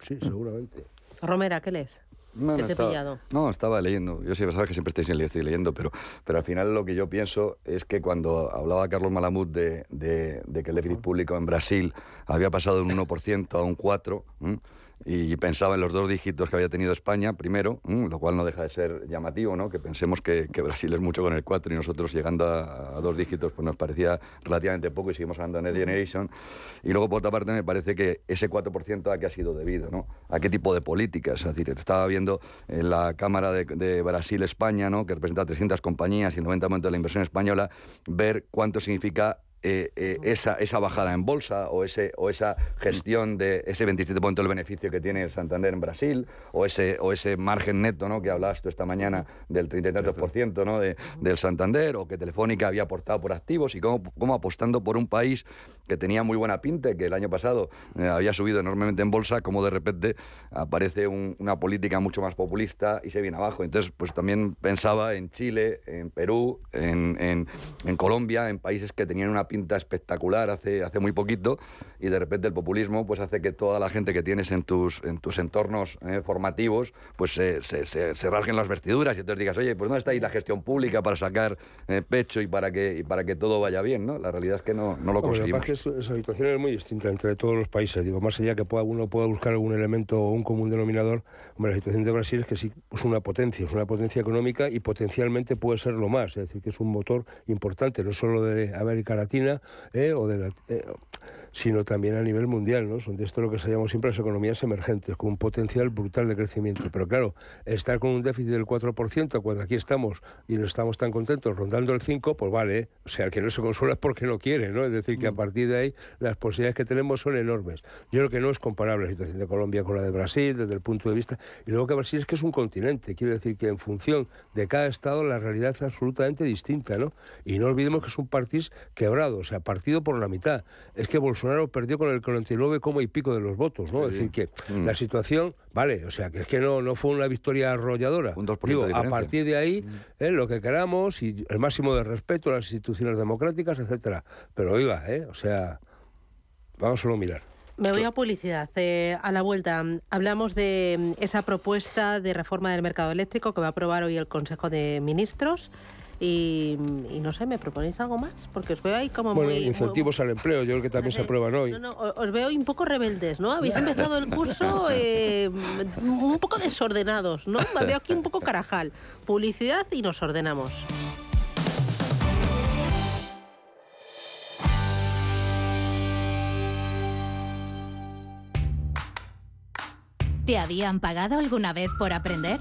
Sí, seguramente. Romera, ¿qué lees? No, ¿Qué no te he estaba- pillado? No, estaba leyendo. Yo siempre sabes que siempre estáis en- estoy leyendo, pero, pero al final lo que yo pienso es que cuando hablaba Carlos Malamud de, de- de que el déficit público en Brasil había pasado de un 1% a un 4%, ¿m? Y pensaba en los dos dígitos que había tenido España, primero, ¿m? lo cual no deja de ser llamativo, ¿no? que pensemos que, que Brasil es mucho con el 4 y nosotros llegando a, a dos dígitos pues nos parecía relativamente poco y seguimos hablando de Next Generation. Y luego, por otra parte, me parece que ese 4% a qué ha sido debido, ¿no? A qué tipo de políticas. Es decir, estaba viendo en la Cámara de, de Brasil-España, ¿no? que representa 300 compañías y el 90% de la inversión española, ver cuánto significa eh, eh, esa, esa bajada en bolsa o, ese, o esa gestión de ese 27% del beneficio que tiene el Santander en Brasil o ese, o ese margen neto ¿no? que hablabas tú esta mañana del 30 y tantos por ciento ¿no? de, del Santander o que Telefónica había aportado por activos y cómo, cómo apostando por un país que tenía muy buena pinta que el año pasado eh, había subido enormemente en bolsa, como de repente aparece un- una política mucho más populista y se viene abajo. Entonces, pues también pensaba en Chile, en Perú, en, en- en Colombia, en países que tenían una pinta espectacular hace, hace muy poquito y de repente el populismo pues hace que toda la gente que tienes en tus, en tus entornos eh, formativos pues se, se, se- se rasguen las vestiduras y entonces digas, oye, pues ¿dónde está ahí la gestión pública para sacar eh, pecho y para, que, y para que todo vaya bien? ¿no? La realidad es que no, no lo conseguimos. es que es- esa situación es muy distinta entre todos los países. Digo, más allá que pueda, uno pueda buscar algún elemento o un común denominador, hombre, la situación de Brasil es que sí es una potencia, es una potencia económica y potencialmente puede ser lo más. Es decir, que es un motor importante, no solo de América Latina eh, o de la- eh, sino también a nivel mundial, ¿no? Son de esto lo que se llama siempre las economías emergentes, con un potencial brutal de crecimiento. Pero claro, estar con un déficit del 4%, cuando aquí estamos y no estamos tan contentos rondando el 5%, pues vale, o sea, el que no se consuela es porque no quiere, ¿no? Es decir, que a partir de ahí las posibilidades que tenemos son enormes. Yo creo que no es comparable la situación de Colombia con la de Brasil desde el punto de vista... Y luego que Brasil es que es un continente, quiere decir que en función de cada estado la realidad es absolutamente distinta, ¿no? Y no olvidemos que es un país quebrado, o sea, partido por la mitad. Es que Bolsonaro perdió con el 49 como y pico de los votos, ¿no? Es decir, que Mm. la situación, vale, o sea, que es que no, no fue una victoria arrolladora. Un 2% de Digo, a diferencia. partir de ahí, eh, lo que queramos y el máximo de respeto a las instituciones democráticas, etcétera. Pero oiga, ¿eh? O sea, vamos solo a mirar. Me voy a publicidad. Eh, a la vuelta mm, hablamos de mm, esa propuesta de reforma del mercado eléctrico que va a aprobar hoy el Consejo de Ministros. Y, y no sé, ¿me proponéis algo más? Porque os veo ahí como Bueno, muy... incentivos al empleo, yo creo que también se aprueban hoy. No, no, os veo un poco rebeldes, ¿no? Habéis empezado el curso eh, un poco desordenados, ¿no? Me veo aquí un poco carajal. Publicidad y nos ordenamos. ¿Te habían pagado alguna vez por aprender?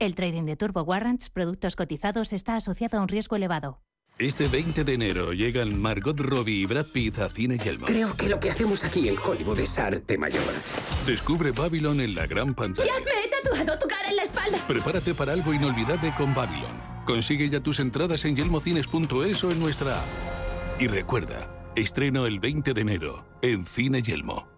El trading de Turbo Warrants, productos cotizados, está asociado a un riesgo elevado. Este 20 de enero llegan Margot Robbie y Brad Pitt a Cine Yelmo. Creo que lo que hacemos aquí en Hollywood es arte mayor. Descubre Babylon en la gran pantalla. me he tatuado tu cara en la espalda! Prepárate para algo inolvidable con Babylon. Consigue ya tus entradas en yelmocines.es o en nuestra app. Y recuerda, estreno el 20 de enero en Cine Yelmo.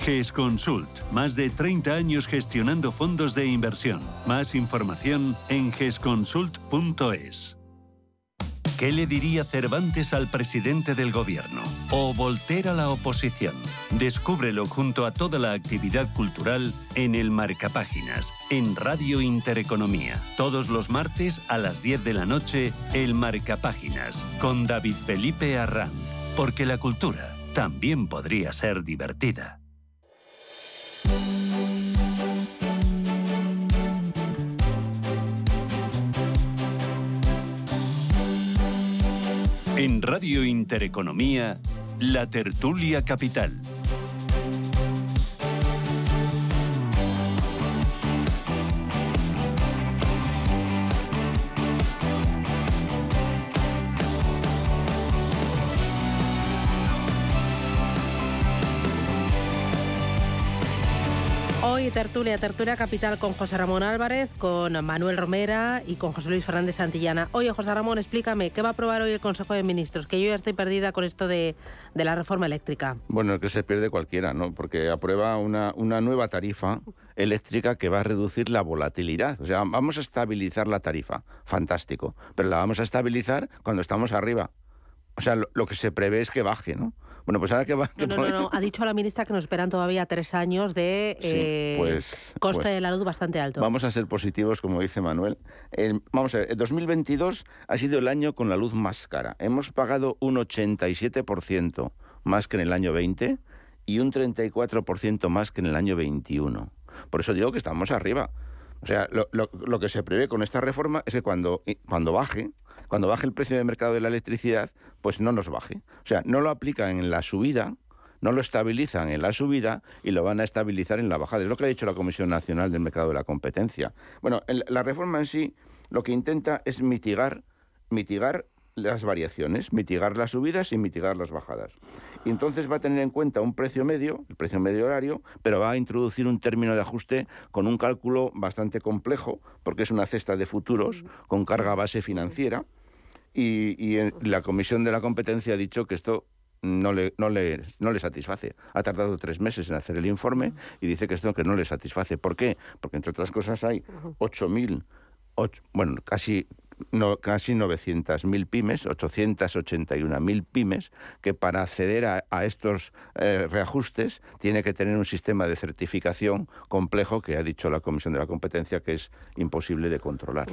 GESConsult. Más de 30 años gestionando fondos de inversión. Más información en gesconsult.es. ¿Qué le diría Cervantes al presidente del gobierno? ¿O Voltaire a la oposición? Descúbrelo junto a toda la actividad cultural en el Marcapáginas, en Radio Intereconomía. Todos los martes a las 10 de la noche, el Marcapáginas, con David Felipe Arranz. Porque la cultura también podría ser divertida. En Radio Intereconomía, La Tertulia Capital. Tertulia, tertulia capital con José Ramón Álvarez, con Manuel Romera y con José Luis Fernández Santillana. Oye, José Ramón, explícame, ¿qué va a aprobar hoy el Consejo de Ministros? Que yo ya estoy perdida con esto de, la reforma eléctrica. Bueno, que se pierde cualquiera, ¿no? Porque aprueba una, nueva tarifa eléctrica que va a reducir la volatilidad. O sea, vamos a estabilizar la tarifa. Fantástico. Pero la vamos a estabilizar cuando estamos arriba. O sea, lo que se prevé es que baje, ¿no? Bueno, pues ahora que va... No, no, no, no, ha dicho la ministra que nos esperan todavía tres años de eh, pues, coste pues de la luz bastante alto. Vamos a ser positivos, como dice Manuel. El- vamos a ver, el 2022 ha sido el año con la luz más cara. Hemos pagado un 87% más que en el año 20 y un 34% más que en el año 21. Por eso digo que estamos arriba. O sea, lo, lo- lo que se prevé con esta reforma es que cuando, cuando baje, cuando baje el precio de mercado de la electricidad, pues no nos baje. O sea, no lo aplican en la subida, no lo estabilizan en la subida y lo van a estabilizar en la bajada. Es lo que ha dicho la Comisión Nacional del Mercado de la Competencia. Bueno, la reforma en sí lo que intenta es mitigar, mitigar las variaciones, mitigar las subidas y mitigar las bajadas. Y entonces va a tener en cuenta un precio medio, el precio medio horario, pero va a introducir un término de ajuste con un cálculo bastante complejo, porque es una cesta de futuros con carga base financiera. Y, y, la Comisión de la Competencia ha dicho que esto no le, no, le, no le satisface. Ha tardado tres meses en hacer el informe y dice que esto que no le satisface. ¿Por qué? Porque, entre otras cosas, hay 8.000, och- bueno, casi, no, casi 900.000 pymes, 881.000 pymes, que para acceder a, a estos eh, reajustes tiene que tener un sistema de certificación complejo que ha dicho la Comisión de la Competencia que es imposible de controlar.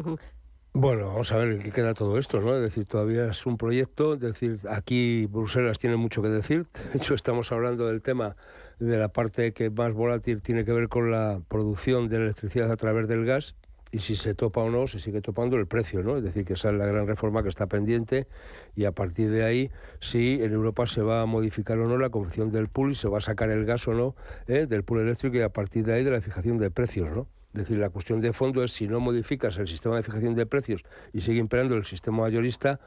Bueno, vamos a ver en qué queda todo esto, ¿no? Es decir, todavía es un proyecto, es decir, aquí Bruselas tiene mucho que decir. De hecho, estamos hablando del tema de la parte que más volátil tiene que ver con la producción de electricidad a través del gas y si se topa o no, se sigue topando el precio, ¿no? Es decir, que esa es la gran reforma que está pendiente y a partir de ahí, si en Europa se va a modificar o no la confección del pool y se va a sacar el gas o no ¿eh? del pool eléctrico y a partir de ahí de la fijación de precios, ¿no? Es decir, la cuestión de fondo es si no modificas el sistema de fijación de precios y sigue imperando el sistema mayorista,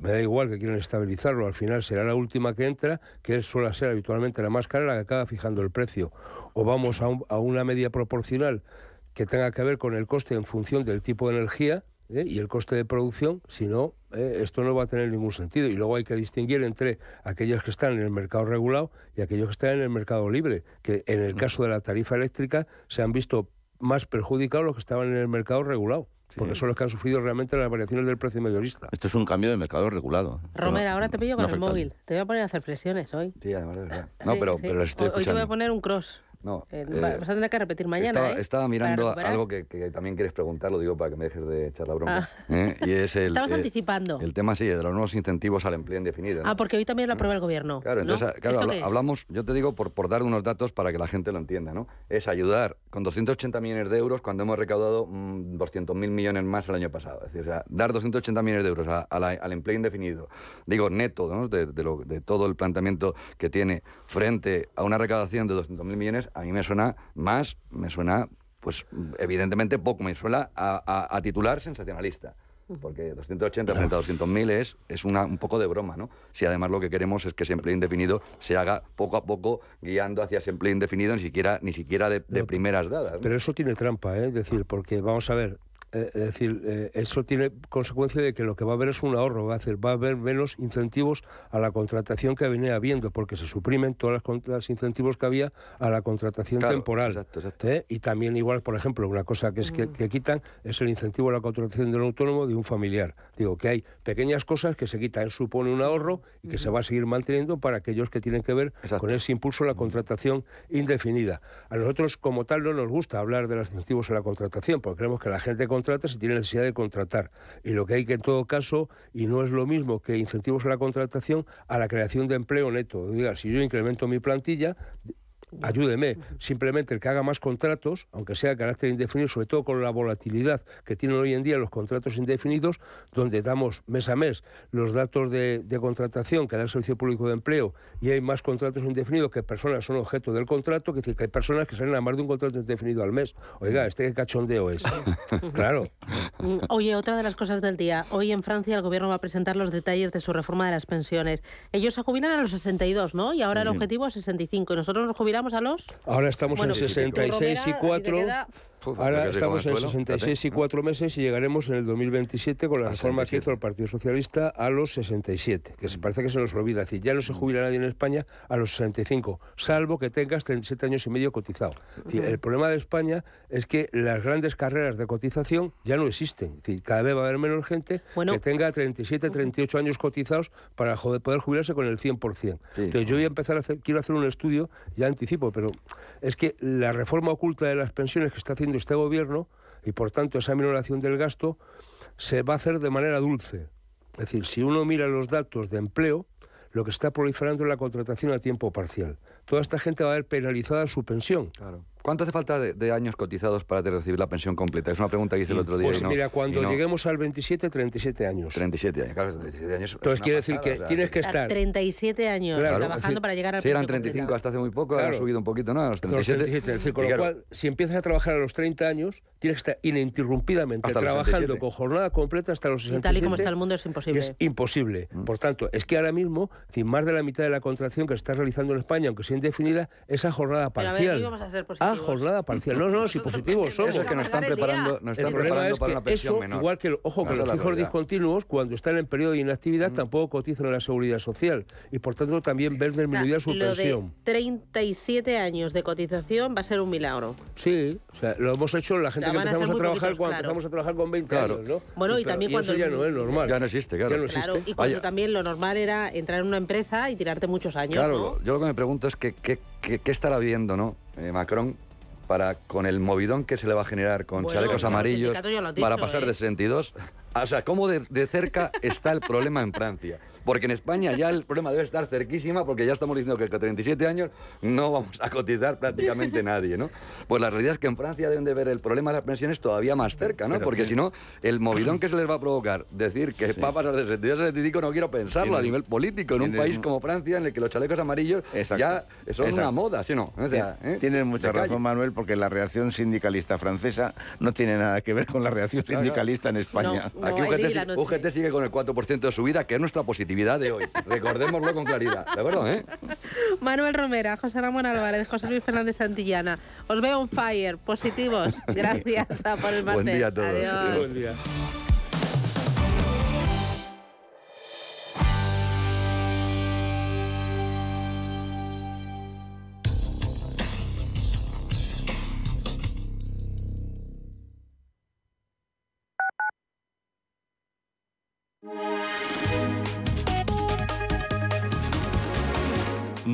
me da igual que quieran estabilizarlo, al final será la última que entra, que suele ser habitualmente la más cara, la que acaba fijando el precio. O vamos a una media proporcional que tenga que ver con el coste en función del tipo de energía ¿eh? y el coste de producción, si no, eh, esto no va a tener ningún sentido. Y luego hay que distinguir entre aquellos que están en el mercado regulado y aquellos que están en el mercado libre, que en el caso de la tarifa eléctrica se han visto más perjudicados los que estaban en el mercado regulado, porque son los que han sufrido realmente las variaciones del precio mayorista. Esto es un cambio de mercado regulado. Romero, ahora te pillo con no el móvil. Te voy a poner a hacer flexiones hoy. Sí, además, de verdad. No, Sí, pero, sí. pero estoy Hoy- Hoy te voy a poner un cross. No, Eh, eh, va- vas a tener que repetir mañana. estaba, ¿eh? estaba mirando algo que, que también quieres preguntar, lo digo para que me dejes de echar la bronca. Ah. ¿eh? Y es el, Estabas eh, anticipando. el tema, sí, de los nuevos incentivos al empleo indefinido. ¿no? Ah, porque hoy también lo aprueba el gobierno. Claro, ¿no? entonces, claro, hablamos, yo te digo por, por dar unos datos para que la gente lo entienda, ¿no? Es ayudar con 280 millones de euros cuando hemos recaudado mm, 200.000 millones más el año pasado. Es decir, o sea, dar 280 millones de euros a- a la- al empleo indefinido, digo, neto, ¿no? de, de lo- de todo el planteamiento que tiene frente a una recaudación de 200.000 millones, a mí me suena más, me suena pues evidentemente poco me suena a, a- a titular sensacionalista. Porque 280 frente a 200.000 es, es una, un poco de broma, ¿no? Si además lo que queremos es que ese empleo indefinido se haga poco a poco guiando hacia ese empleo indefinido, ni siquiera, ni siquiera de, de primeras dadas. ¿no? Pero eso tiene trampa, ¿eh? Es decir, porque vamos a ver, eh, es decir, eh, eso tiene consecuencia de que lo que va a haber es un ahorro, va a hacer, va a haber menos incentivos a la contratación que venía habiendo, porque se suprimen todos los, con- los incentivos que había a la contratación Claro, temporal. ¿eh? Y también igual, por ejemplo, una cosa que es que, que quitan es el incentivo a la contratación de un autónomo de un familiar. Digo que hay pequeñas cosas que se quitan, supone un ahorro y que se va a seguir manteniendo para aquellos que tienen que ver con ese impulso a la contratación indefinida. A nosotros como tal no nos gusta hablar de los incentivos a la contratación, porque creemos que la gente contrata si tiene necesidad de contratar. Y lo que hay que en todo caso, y no es lo mismo que incentivos a la contratación, a la creación de empleo neto. Diga, si yo incremento mi plantilla, ayúdeme. Simplemente el que haga más contratos, aunque sea de carácter indefinido, sobre todo con la volatilidad que tienen hoy en día los contratos indefinidos, donde damos mes a mes los datos de, de contratación que da el Servicio Público de Empleo y hay más contratos indefinidos que personas son objeto del contrato, que decir que hay personas que salen a más de un contrato indefinido al mes. Oiga, este qué cachondeo es. claro. Mm, Oye, otra de las cosas del día. Hoy en Francia el gobierno va a presentar los detalles de su reforma de las pensiones. Ellos se jubilan a los 62, ¿no? Y ahora el objetivo es 65. ¿Y nosotros nos jubilamos a los...? Ahora estamos Bueno, en sí, sí, 66 Romera, y a ti te 4. Uf, Ahora estamos en el suelo, 66 y 4 meses y llegaremos en el 2027 con la reforma que hizo el Partido Socialista a los 67, que se parece que se nos olvida. Es decir, ya no se jubila nadie en España a los 65, salvo que tengas 37 años y medio cotizado. Es decir, el problema de España es que las grandes carreras de cotización ya no existen. Es decir, cada vez va a haber menos gente que tenga 37, 38 años cotizados para poder jubilarse con el 100%. Entonces yo voy a empezar a hacer, quiero hacer un estudio, ya anticipo, pero es que la reforma oculta de las pensiones que está haciendo este gobierno y por tanto esa minoración del gasto se va a hacer de manera dulce. Es decir, si uno mira los datos de empleo, lo que está proliferando es la contratación a tiempo parcial. Toda esta gente va a ver penalizada su pensión. Claro. ¿Cuánto hace falta de, de años cotizados para recibir la pensión completa? Es una pregunta que hice el otro día. Pues y no- mira, cuando y no- lleguemos al 27, 37 años. 37 años, claro, 37 años. es Entonces quiere decir que o sea, tienes que Estar estar 37 años Claro, trabajando decir, para llegar al Sí, eran precio 35 completo. hasta hace muy poco, Claro. ha subido un poquito, ¿no? A los Hasta 37. los 37, es decir, con Y lo claro, cual, si empiezas a trabajar a los 30 años, tienes que estar ininterrumpidamente Hasta trabajando 67. con jornada completa hasta los Y 67. tal y como está el mundo es y imposible. es imposible. Por tanto, es que ahora mismo, sin más de la mitad de la contratación que se está realizando en España, aunque sea indefinida, es a jornada Pero a ver, parcial. íbamos a positivos. Jornada parcial. No, no, si positivos somos. Eso es que nos están preparando, nos El están problema preparando es para que una pensión eso, menor. igual que, ojo, que los hijos discontinuos, cuando están en periodo de inactividad, tampoco cotizan en la seguridad social. Y por tanto también ven disminuida su Lo de pensión. 37 años de cotización va a ser un milagro. Sí, o sea, lo hemos hecho la gente que a empezamos a, trabajar poquitos, cuando claro. empezamos a trabajar con 20 Claro. años, ¿no? Bueno, y también cuando ya no es normal. Ya no existe, claro. Ya no existe. Claro, y cuando Vaya. también lo normal era entrar en una empresa y tirarte muchos años, Claro, ¿no? yo lo que me pregunto es que, qué- qué- qué estará viendo ¿no? Eh, Macron para con el movidón que se le va a generar con Bueno, chalecos los amarillos para pasar ¿eh? de 62. O sea, ¿cómo de, de cerca está el problema en Francia? Porque en España ya el problema debe estar cerquísima porque ya estamos diciendo que con 37 años no vamos a cotizar prácticamente nadie, ¿no? Pues la realidad es que en Francia deben de ver el problema de las pensiones todavía más cerca, ¿no? Pero Porque que- si no, el movidón que se les va a provocar decir que va a pasar de 62 a 75 no quiero pensarlo a nivel político en un país como Francia en el que los chalecos amarillos Exacto. ya son una Exacto. moda, ¿sí no? O sea, ¿eh? Tienes mucha De calle. razón, Manuel, porque la reacción sindicalista francesa no tiene nada que ver con la reacción sindicalista en España. No, Aquí UGT. UGT sigue con el 4% de subida, que es nuestra de hoy. Recordémoslo con claridad, ¿de acuerdo? ¿eh? Manuel Romera, José Ramón Álvarez, José Luis Fernández Santillana. Os veo on fire, positivos. Gracias por el Buen martes. día a todos. Adiós. Buen día.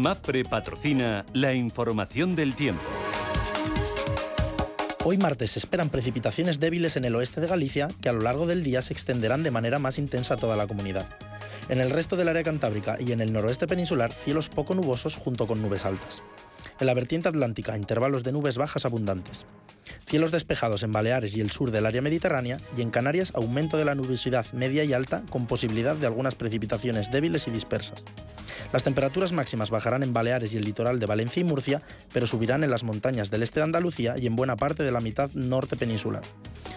MAFRE patrocina la información del tiempo. Hoy martes se esperan precipitaciones débiles en el oeste de Galicia que a lo largo del día se extenderán de manera más intensa a toda la comunidad. En el resto del área cantábrica y en el noroeste peninsular, cielos poco nubosos junto con nubes altas. En la vertiente atlántica, intervalos de nubes bajas abundantes. Cielos despejados en Baleares y el sur del área mediterránea y en Canarias aumento de la nubosidad media y alta con posibilidad de algunas precipitaciones débiles y dispersas. Las temperaturas máximas bajarán en Baleares y el litoral de Valencia y Murcia, pero subirán en las montañas del este de Andalucía y en buena parte de la mitad norte peninsular.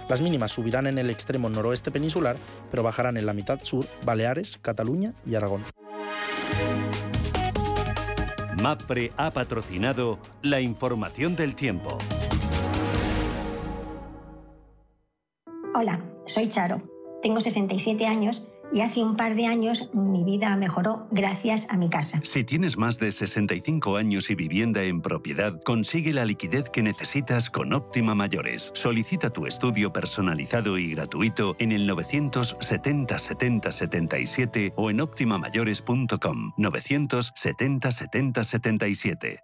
Las mínimas subirán en el extremo noroeste peninsular, pero bajarán en la mitad sur, Baleares, Cataluña y Aragón. MAPFRE ha patrocinado la información del tiempo. Hola, soy Charo. Tengo 67 años y hace un par de años mi vida mejoró gracias a mi casa. Si tienes más de 65 años y vivienda en propiedad, consigue la liquidez que necesitas con Óptima Mayores. Solicita tu estudio personalizado y gratuito en el 970 70 77 o en optimamayores.com 970 70 77.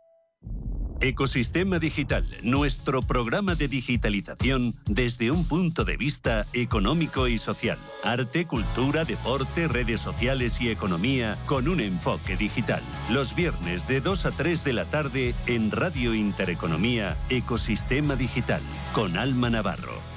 Ecosistema Digital, nuestro programa de digitalización desde un punto de vista económico y social. Arte, cultura, deporte, redes sociales y economía con un enfoque digital. Los viernes de 2 a 3 de la tarde en Radio Intereconomía, Ecosistema Digital, con Alma Navarro.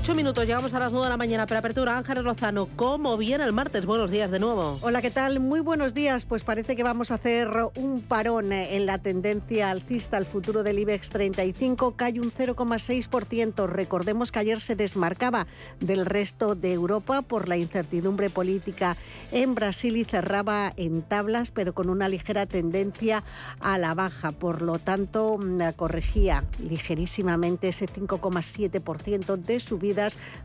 Ocho minutos, llegamos a las nueve de la mañana. Pero apertura, Ángeles Lozano, ¿cómo viene el martes? Buenos días de nuevo. Hola, ¿qué tal? Muy buenos días. Pues parece que vamos a hacer un parón en la tendencia alcista. El futuro del IBEX 35 cae un 0,6%. Recordemos que ayer se desmarcaba del resto de Europa por la incertidumbre política en Brasil y cerraba en tablas, pero con una ligera tendencia a la baja. Por lo tanto, mm, corregía ligerísimamente ese 5,7% de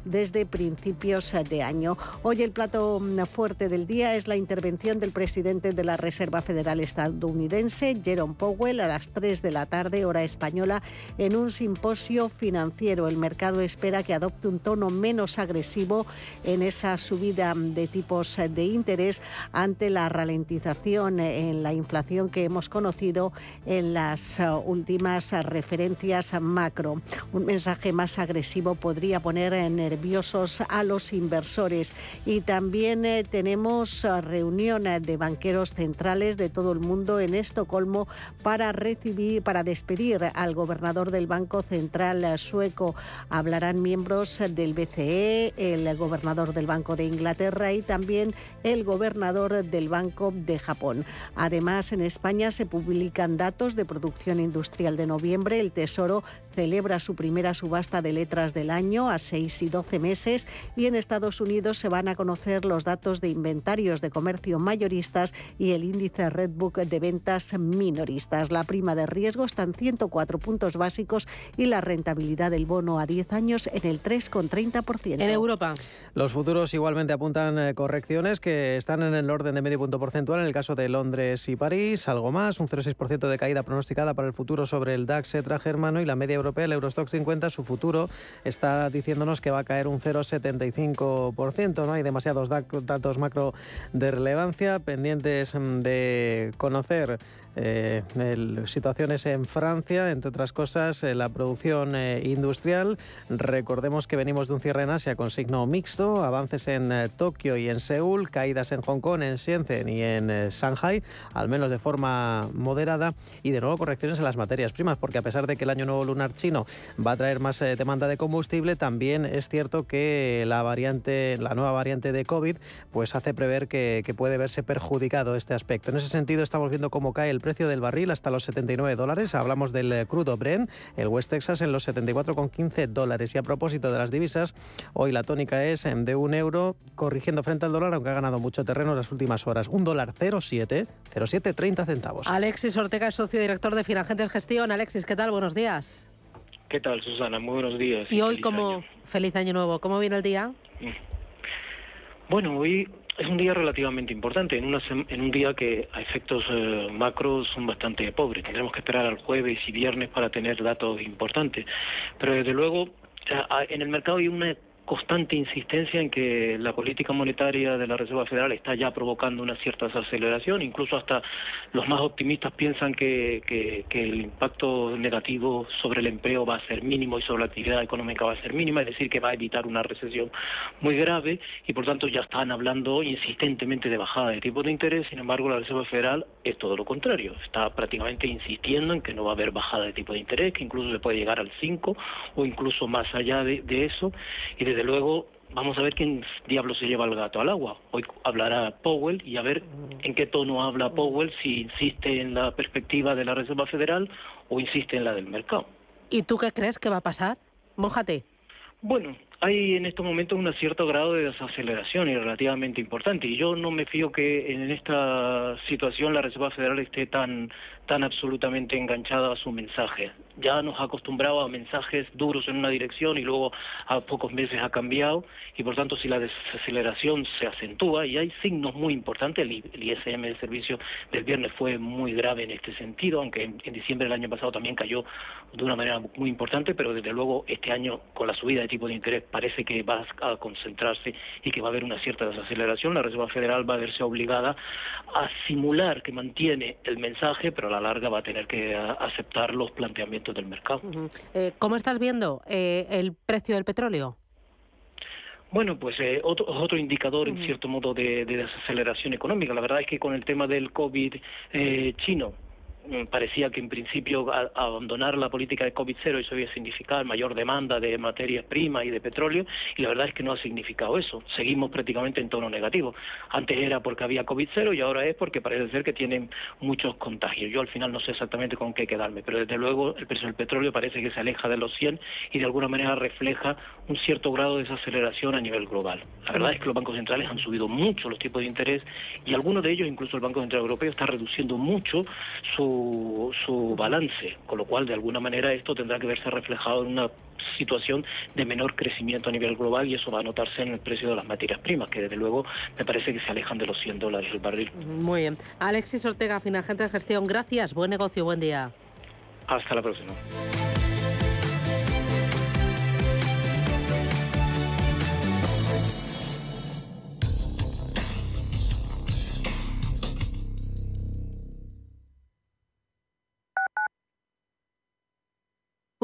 desde principios de año. Hoy el plato fuerte del día es la intervención del presidente de la Reserva Federal estadounidense, Jerome Powell, a las 3 de la tarde, hora española, en un simposio financiero. El mercado espera que adopte un tono menos agresivo en esa subida de tipos de interés ante la ralentización en la inflación que hemos conocido en las últimas referencias macro. Un mensaje más agresivo podría poner eh, nerviosos a los inversores. Y también eh, tenemos eh, reunión de banqueros centrales de todo el mundo en Estocolmo para recibir, para despedir al gobernador del Banco Central sueco. Hablarán miembros del BCE, el gobernador del Banco de Inglaterra y también el gobernador del Banco de Japón. Además, en España se publican datos de producción industrial de noviembre. El Tesoro celebra su primera subasta de letras del año 6 y 12 meses y en Estados Unidos se van a conocer los datos de inventarios de comercio mayoristas y el índice Redbook de ventas minoristas. La prima de riesgo está en 104 puntos básicos y la rentabilidad del bono a 10 años en el 3,30%. En Europa. Los futuros igualmente apuntan eh, correcciones que están en el orden de medio punto porcentual en el caso de Londres y París, algo más, un 0,6% de caída pronosticada para el futuro sobre el DAX etra germano y la media europea, el Eurostock 50, su futuro está diciéndonos que va a caer un 0,75%. No hay demasiados datos macro de relevancia pendientes mm, de conocer eh, situaciones en Francia, entre otras cosas, eh, la producción eh, industrial. Recordemos que venimos de un cierre en Asia con signo mixto, avances en Tokio y en Seúl, caídas en Hong Kong, en Shenzhen y en Shanghai, al menos de forma moderada, y de nuevo correcciones en las materias primas, porque a pesar de que el año nuevo lunar chino va a traer más demanda de combustible, también es cierto que la variante, la nueva variante de COVID, pues hace prever que, que puede verse perjudicado este aspecto. En ese sentido, estamos viendo cómo cae el precio del barril hasta los 79 dólares. Hablamos del eh, crudo Bren, el West Texas en los 74,15 dólares. Y a propósito de las divisas, hoy la tónica es em, de un euro corrigiendo frente al dólar, aunque ha ganado mucho terreno en las últimas horas. Un dólar 0,7, 0,730 centavos. Alexis Ortega es socio director de Finagentes Gestión. Alexis, ¿qué tal? Buenos días. ¿Qué tal, Susana? Muy buenos días. Y hoy, como feliz año nuevo, ¿cómo viene el día? Bueno, hoy es un día relativamente importante, en, una en un día que a efectos eh, macros son bastante pobres. Tendremos que esperar al jueves y viernes para tener datos importantes. Pero desde luego, en el mercado hay una constante insistencia en que la política monetaria de la Reserva Federal está ya provocando una cierta desaceleración, incluso hasta los más optimistas piensan que, que, el impacto negativo sobre el empleo va a ser mínimo y sobre la actividad económica va a ser mínima, es decir, que va a evitar una recesión muy grave y por tanto ya están hablando insistentemente de bajada de tipo de interés, sin embargo la Reserva Federal es todo lo contrario, está prácticamente insistiendo en que no va a haber bajada de tipo de interés, que incluso se puede llegar al 5 o incluso más allá de, de eso. Y desde luego vamos a ver quién diablo se lleva el gato al agua. Hoy hablará Powell y a ver en qué tono habla Powell, si insiste en la perspectiva de la Reserva Federal o insiste en la del mercado. ¿Y tú qué crees que va a pasar? Mójate. Bueno, hay en estos momentos un cierto grado de desaceleración y relativamente importante. Y yo no me fío que en esta situación la Reserva Federal esté tan tan absolutamente enganchada a su mensaje. Ya nos ha acostumbrado a mensajes duros en una dirección y luego a pocos meses ha cambiado y por tanto si la desaceleración se acentúa y hay signos muy importantes, el, ISM del servicio del viernes fue muy grave en este sentido, aunque en, diciembre del año pasado también cayó de una manera muy importante, pero desde luego este año con la subida de tipo de interés parece que va a concentrarse y que va a haber una cierta desaceleración. La Reserva Federal va a verse obligada a simular que mantiene el mensaje, pero la larga va a tener que aceptar los planteamientos del mercado. Eh, ¿Cómo estás viendo eh, el precio del petróleo? Bueno, pues eh, otro, otro indicador, en cierto modo, de, de, desaceleración económica. La verdad es que con el tema del COVID chino, Mm, parecía que en principio abandonar la política de COVID-0 eso iba a significar mayor demanda de materias primas y de petróleo y la verdad es que no ha significado eso. Seguimos prácticamente en tono negativo. Antes era porque había COVID-0 y ahora es porque parece ser que tienen muchos contagios. Yo al final no sé exactamente con qué quedarme, pero desde luego el precio del petróleo parece que se aleja de los 100 y de alguna manera refleja un cierto grado de desaceleración a nivel global. La verdad es que los bancos centrales han subido mucho los tipos de interés y algunos de ellos, incluso el Banco Central Europeo, está reduciendo mucho su su, balance, con lo cual de alguna manera esto tendrá que verse reflejado en una situación de menor crecimiento a nivel global y eso va a notarse en el precio de las materias primas, que desde luego me parece que se alejan de los 100 dólares el barril. Muy bien. Alexis Ortega, Finagente de Gestión, gracias. Buen negocio, buen día. Hasta la próxima.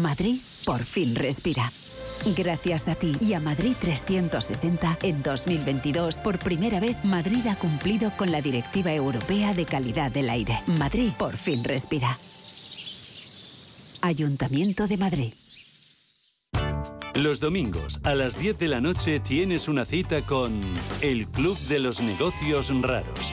Madrid por fin respira. Gracias a ti y a Madrid 360, en 2022, por primera vez, Madrid ha cumplido con la Directiva Europea de Calidad del Aire. Madrid por fin respira. Ayuntamiento de Madrid. Los domingos a las 10 de la noche tienes una cita con El Club de los Negocios Raros.